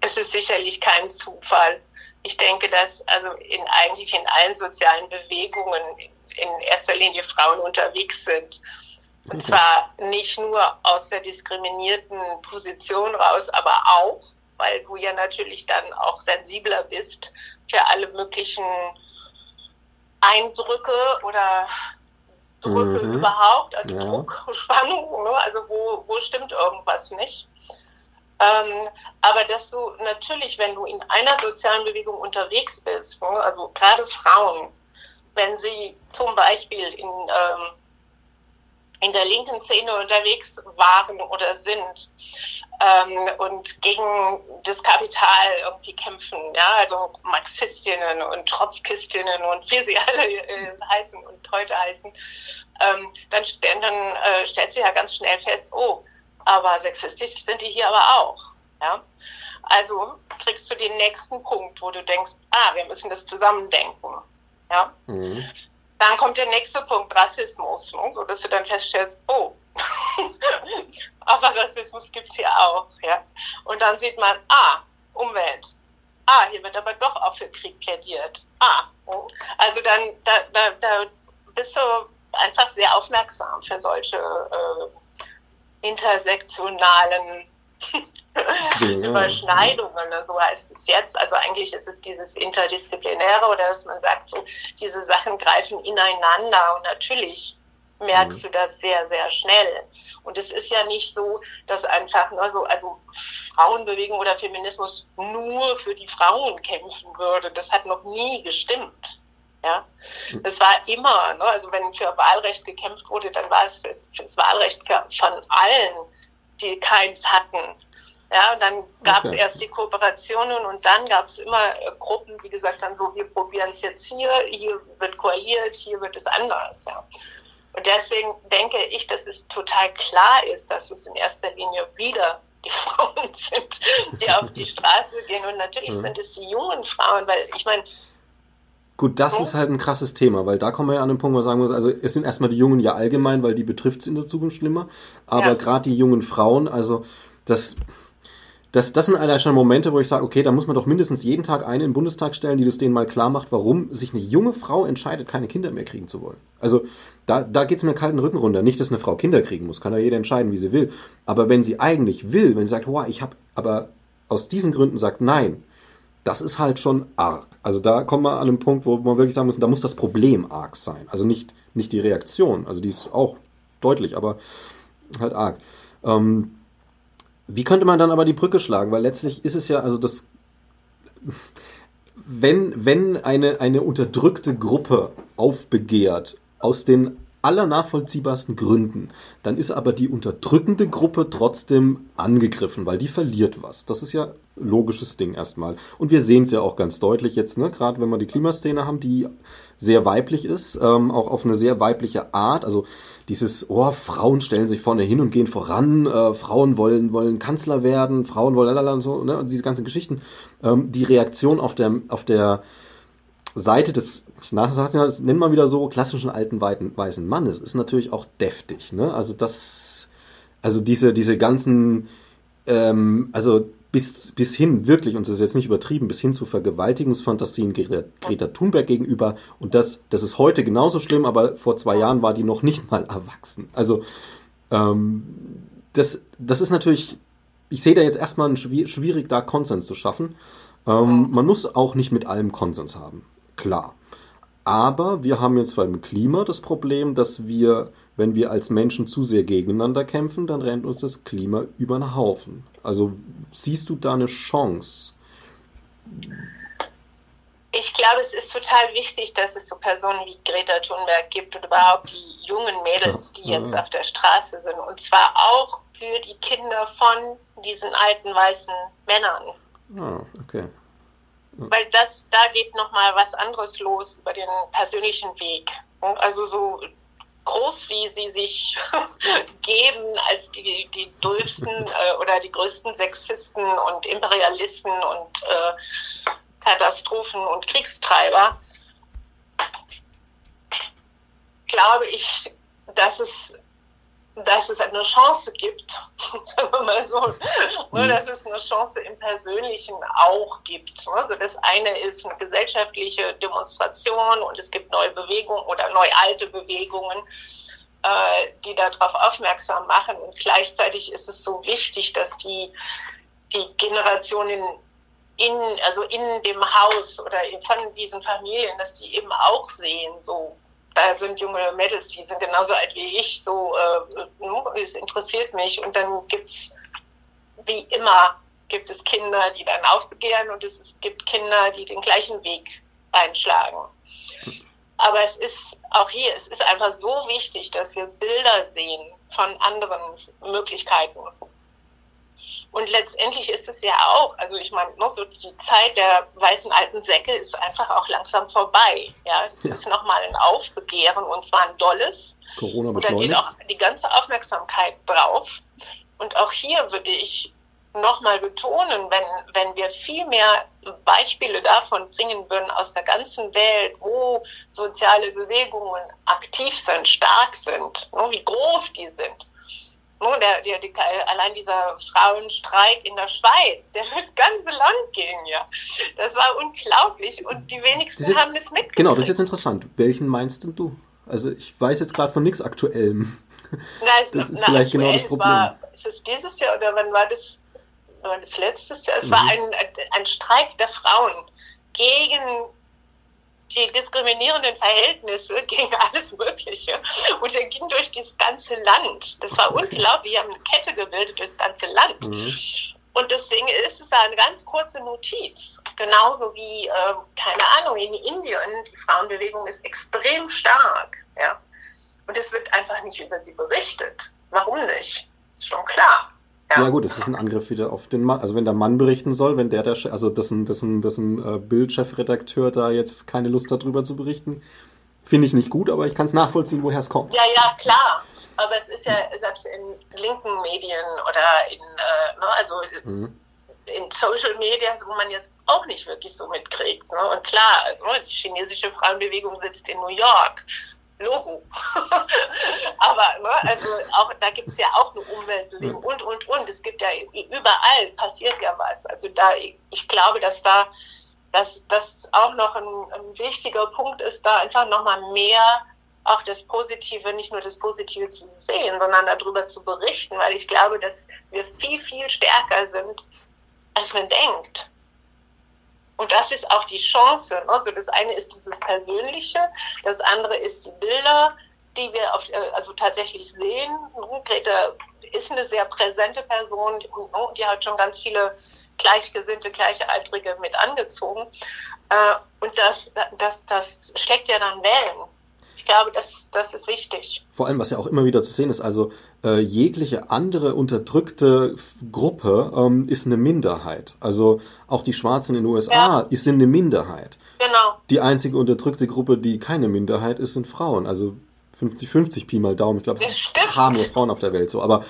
Es ist sicherlich kein Zufall. Ich denke, dass also in eigentlich in allen sozialen Bewegungen in erster Linie Frauen unterwegs sind. Und okay. zwar nicht nur aus der diskriminierten Position raus, aber auch weil du ja natürlich dann auch sensibler bist für alle möglichen Eindrücke oder Drücke mhm. überhaupt, also ja. Druck, [LAUGHS] Spannung, ne? also wo, wo stimmt irgendwas nicht. Ähm, aber dass du natürlich, wenn du in einer sozialen Bewegung unterwegs bist, ne? also gerade Frauen, wenn sie zum Beispiel in, ähm, in der linken Szene unterwegs waren oder sind, ähm, und gegen das Kapital irgendwie kämpfen, ja, also Marxistinnen und Trotzkistinnen und wie sie [LAUGHS] alle äh, heißen und heute heißen, ähm, dann, dann äh, stellt sie ja ganz schnell fest, oh, aber sexistisch sind die hier aber auch, ja. Also kriegst du den nächsten Punkt, wo du denkst, ah, wir müssen das zusammendenken, ja. Mhm. Dann kommt der nächste Punkt, Rassismus, ne? so dass du dann feststellst, oh, [LAUGHS] aber Rassismus gibt es hier auch. Ja? Und dann sieht man, ah, Umwelt. Ah, hier wird aber doch auch für Krieg plädiert. Ah, oh. also dann da, da, da bist du einfach sehr aufmerksam für solche äh, intersektionalen Überschneidungen, ne? so heißt es jetzt. Also eigentlich ist es dieses Interdisziplinäre oder dass man sagt, so, diese Sachen greifen ineinander und natürlich merkst mhm. du das sehr, sehr schnell. Und es ist ja nicht so, dass einfach nur so, also Frauenbewegung oder Feminismus nur für die Frauen kämpfen würde. Das hat noch nie gestimmt. Ja, es war immer, ne, also wenn für Wahlrecht gekämpft wurde, dann war es für das Wahlrecht von allen, die keins hatten. Ja, und dann gab es okay. erst die Kooperationen und dann gab es immer äh, Gruppen, die gesagt haben, so, wir probieren es jetzt hier, hier wird koaliert, hier wird es anders. Ja. Und deswegen denke ich, dass es total klar ist, dass es in erster Linie wieder die [LAUGHS] Frauen sind, die auf die Straße gehen. Und natürlich mhm. sind es die jungen Frauen, weil ich meine, Gut, das ist halt ein krasses Thema, weil da kommen wir ja an den Punkt, wo wir sagen muss, also es sind erstmal die Jungen ja allgemein, weil die betrifft es in der Zukunft schlimmer, aber ja. gerade die jungen Frauen, also das, das, das sind allein schon Momente, wo ich sage, okay, da muss man doch mindestens jeden Tag eine in den Bundestag stellen, die das denen mal klar macht, warum sich eine junge Frau entscheidet, keine Kinder mehr kriegen zu wollen. Also da, da geht es mir kalten Rücken runter. Nicht, dass eine Frau Kinder kriegen muss, kann ja jeder entscheiden, wie sie will. Aber wenn sie eigentlich will, wenn sie sagt, wow, ich habe, aber aus diesen Gründen sagt nein, das ist halt schon arg. Also da kommen wir an einen Punkt, wo man wirklich sagen muss, da muss das Problem arg sein. Also nicht, nicht die Reaktion, also die ist auch deutlich, aber halt arg. Ähm, wie könnte man dann aber die Brücke schlagen? Weil letztlich ist es ja, also das, wenn, wenn eine, eine unterdrückte Gruppe aufbegehrt, aus den aller nachvollziehbarsten Gründen, dann ist aber die unterdrückende Gruppe trotzdem angegriffen, weil die verliert was. Das ist ja logisches Ding erstmal. Und wir sehen es ja auch ganz deutlich jetzt, ne? gerade wenn wir die Klimaszene haben, die sehr weiblich ist, ähm, auch auf eine sehr weibliche Art. Also dieses, oh, Frauen stellen sich vorne hin und gehen voran, äh, Frauen wollen, wollen Kanzler werden, Frauen wollen lalala und so, ne? und diese ganzen Geschichten. Ähm, die Reaktion auf der, auf der Seite des, ich nachsage das nennen wir wieder so, klassischen alten weißen Mannes, ist natürlich auch deftig. Ne? Also das, also diese, diese ganzen, ähm, also bis, bis hin, wirklich, und das ist jetzt nicht übertrieben, bis hin zu Vergewaltigungsfantasien Greta, Greta Thunberg gegenüber. Und das, das ist heute genauso schlimm, aber vor zwei Jahren war die noch nicht mal erwachsen. Also ähm, das, das ist natürlich, ich sehe da jetzt erstmal schwierig, da Konsens zu schaffen. Ähm, man muss auch nicht mit allem Konsens haben klar. Aber wir haben jetzt beim Klima das Problem, dass wir, wenn wir als Menschen zu sehr gegeneinander kämpfen, dann rennt uns das Klima über den Haufen. Also siehst du da eine Chance? Ich glaube, es ist total wichtig, dass es so Personen wie Greta Thunberg gibt und überhaupt die jungen Mädels, die jetzt auf der Straße sind. Und zwar auch für die Kinder von diesen alten weißen Männern. Ah, okay. Weil das, da geht nochmal was anderes los über den persönlichen Weg. Also so groß wie sie sich [LAUGHS] geben als die, die dulsten [LAUGHS] äh, oder die größten Sexisten und Imperialisten und äh, Katastrophen und Kriegstreiber, glaube ich, dass es dass es eine Chance gibt, [LAUGHS] sagen wir mal so, ne, dass es eine Chance im Persönlichen auch gibt. Also das eine ist eine gesellschaftliche Demonstration und es gibt neue Bewegungen oder neu alte Bewegungen, äh, die darauf aufmerksam machen. Und gleichzeitig ist es so wichtig, dass die, die Generationen in, also in dem Haus oder von diesen Familien, dass die eben auch sehen, so da sind junge Mädels, die sind genauso alt wie ich, so, äh, es interessiert mich. Und dann gibt's wie immer, gibt es Kinder, die dann aufbegehren und es gibt Kinder, die den gleichen Weg einschlagen. Aber es ist auch hier, es ist einfach so wichtig, dass wir Bilder sehen von anderen Möglichkeiten. Und letztendlich ist es ja auch, also ich meine, so die Zeit der weißen alten Säcke ist einfach auch langsam vorbei. Ja, das ja. ist nochmal ein Aufbegehren und zwar ein dolles. Corona und da geht auch die ganze Aufmerksamkeit drauf. Und auch hier würde ich nochmal betonen, wenn, wenn wir viel mehr Beispiele davon bringen würden aus der ganzen Welt, wo soziale Bewegungen aktiv sind, stark sind, wie groß die sind, Oh, der, der, der, allein dieser Frauenstreik in der Schweiz, der durchs ganze Land ging, ja. Das war unglaublich und die wenigsten ist, haben es mitgekriegt. Genau, das ist jetzt interessant. Welchen meinst denn du? Also ich weiß jetzt gerade von nichts Aktuellem. Na, es, [LAUGHS] das ist na, vielleicht genau das Problem. War, ist es dieses Jahr oder wann war das? War das letztes Jahr? Es mhm. war ein, ein Streik der Frauen gegen die diskriminierenden Verhältnisse [LAUGHS] gegen alles Mögliche. Und er ging durch das ganze Land. Das war unglaublich. Wir haben eine Kette gebildet durch das ganze Land. Mhm. Und das Ding ist, es war eine ganz kurze Notiz. Genauso wie, äh, keine Ahnung, in Indien, die Frauenbewegung ist extrem stark. Ja. Und es wird einfach nicht über sie berichtet. Warum nicht? Ist schon klar. Ja. ja. gut, es ist ein Angriff wieder auf den Mann. Also wenn der Mann berichten soll, wenn der, der also dessen, dessen, dessen äh, Bildchefredakteur da jetzt keine Lust hat, darüber zu berichten, finde ich nicht gut, aber ich kann es nachvollziehen, woher es kommt. Ja, ja, klar. Aber es ist ja selbst in linken Medien oder in, äh, ne, also mhm. in Social Media, wo man jetzt auch nicht wirklich so mitkriegt. Ne? Und klar, ne, die chinesische Frauenbewegung sitzt in New York. Logo. [LAUGHS] Aber ne, also auch da gibt es ja auch eine Umweltbewegung und und und. Es gibt ja überall passiert ja was. Also da ich glaube, dass da dass das auch noch ein, ein wichtiger Punkt ist, da einfach nochmal mehr auch das Positive, nicht nur das Positive zu sehen, sondern darüber zu berichten, weil ich glaube, dass wir viel, viel stärker sind, als man denkt. Und das ist auch die Chance. Also das eine ist dieses Persönliche, das andere ist die Bilder, die wir auf, äh, also tatsächlich sehen. Greta ist eine sehr präsente Person und die hat schon ganz viele Gleichgesinnte, Gleichaltrige mit angezogen. Äh, und das, das, das schlägt ja dann Wellen glaube, das, das ist wichtig. Vor allem, was ja auch immer wieder zu sehen ist, also äh, jegliche andere unterdrückte Gruppe ähm, ist eine Minderheit. Also auch die Schwarzen in den USA ja. sind eine Minderheit. Genau. Die einzige unterdrückte Gruppe, die keine Minderheit ist, sind Frauen. Also 50-50 Pi mal Daumen. Ich glaube, es haben nur Frauen auf der Welt so. Aber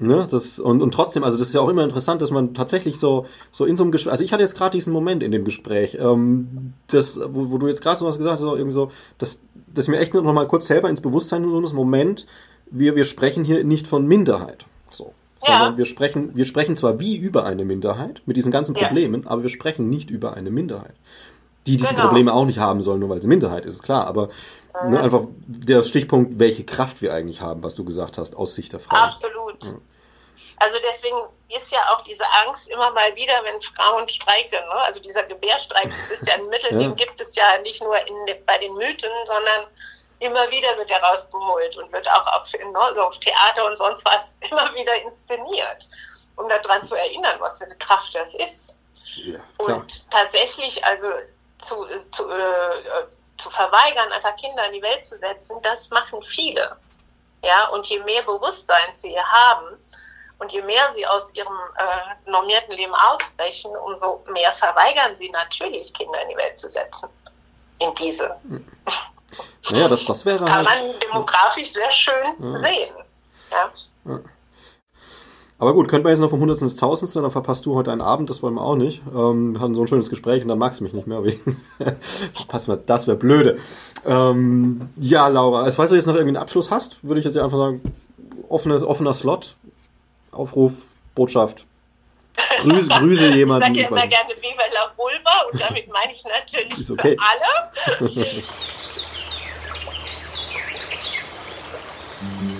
Ne, das, und, und trotzdem, also das ist ja auch immer interessant, dass man tatsächlich so, so in so einem Gespräch, also ich hatte jetzt gerade diesen Moment in dem Gespräch, ähm, das, wo, wo du jetzt gerade so was gesagt hast, irgendwie so, dass, dass mir echt noch mal kurz selber ins Bewusstsein so das Moment, wir, wir sprechen hier nicht von Minderheit. So. Sondern ja. wir sprechen, wir sprechen zwar wie über eine Minderheit, mit diesen ganzen Problemen, ja. aber wir sprechen nicht über eine Minderheit. Die diese genau. Probleme auch nicht haben sollen, nur weil sie Minderheit ist, ist klar, aber Ne, einfach der Stichpunkt, welche Kraft wir eigentlich haben, was du gesagt hast, aus Sicht der Frau. Absolut. Ja. Also deswegen ist ja auch diese Angst immer mal wieder, wenn Frauen streiken. Ne? Also dieser Gebärstreik, das ist ja ein Mittel, [LAUGHS] ja. den gibt es ja nicht nur in, bei den Mythen, sondern immer wieder wird er rausgeholt und wird auch auf, auf Theater und sonst was [LAUGHS] immer wieder inszeniert, um daran zu erinnern, was für eine Kraft das ist. Ja, und tatsächlich, also zu, zu äh, zu verweigern, einfach Kinder in die Welt zu setzen, das machen viele. Ja, und je mehr Bewusstsein sie haben und je mehr sie aus ihrem äh, normierten Leben ausbrechen, umso mehr verweigern sie natürlich, Kinder in die Welt zu setzen. In diese. Naja, das, das wäre Kann halt, man demografisch sehr schön ja. sehen. Ja. ja. Aber gut, könnte man jetzt noch vom Hundertsten ins Tausendste, dann verpasst du heute einen Abend, das wollen wir auch nicht. Ähm, wir hatten so ein schönes Gespräch und dann magst du mich nicht mehr. [LAUGHS] Verpasst mal, das wäre blöde. Ähm, ja, Laura, als falls du jetzt noch irgendwie einen Abschluss hast, würde ich jetzt einfach sagen, offenes, offener Slot, Aufruf, Botschaft. Grüße, [LAUGHS] grüße jemanden. Ich sage immer gerne Viva la Vulva und damit meine ich natürlich okay. für alle. [LAUGHS] Mm-hmm.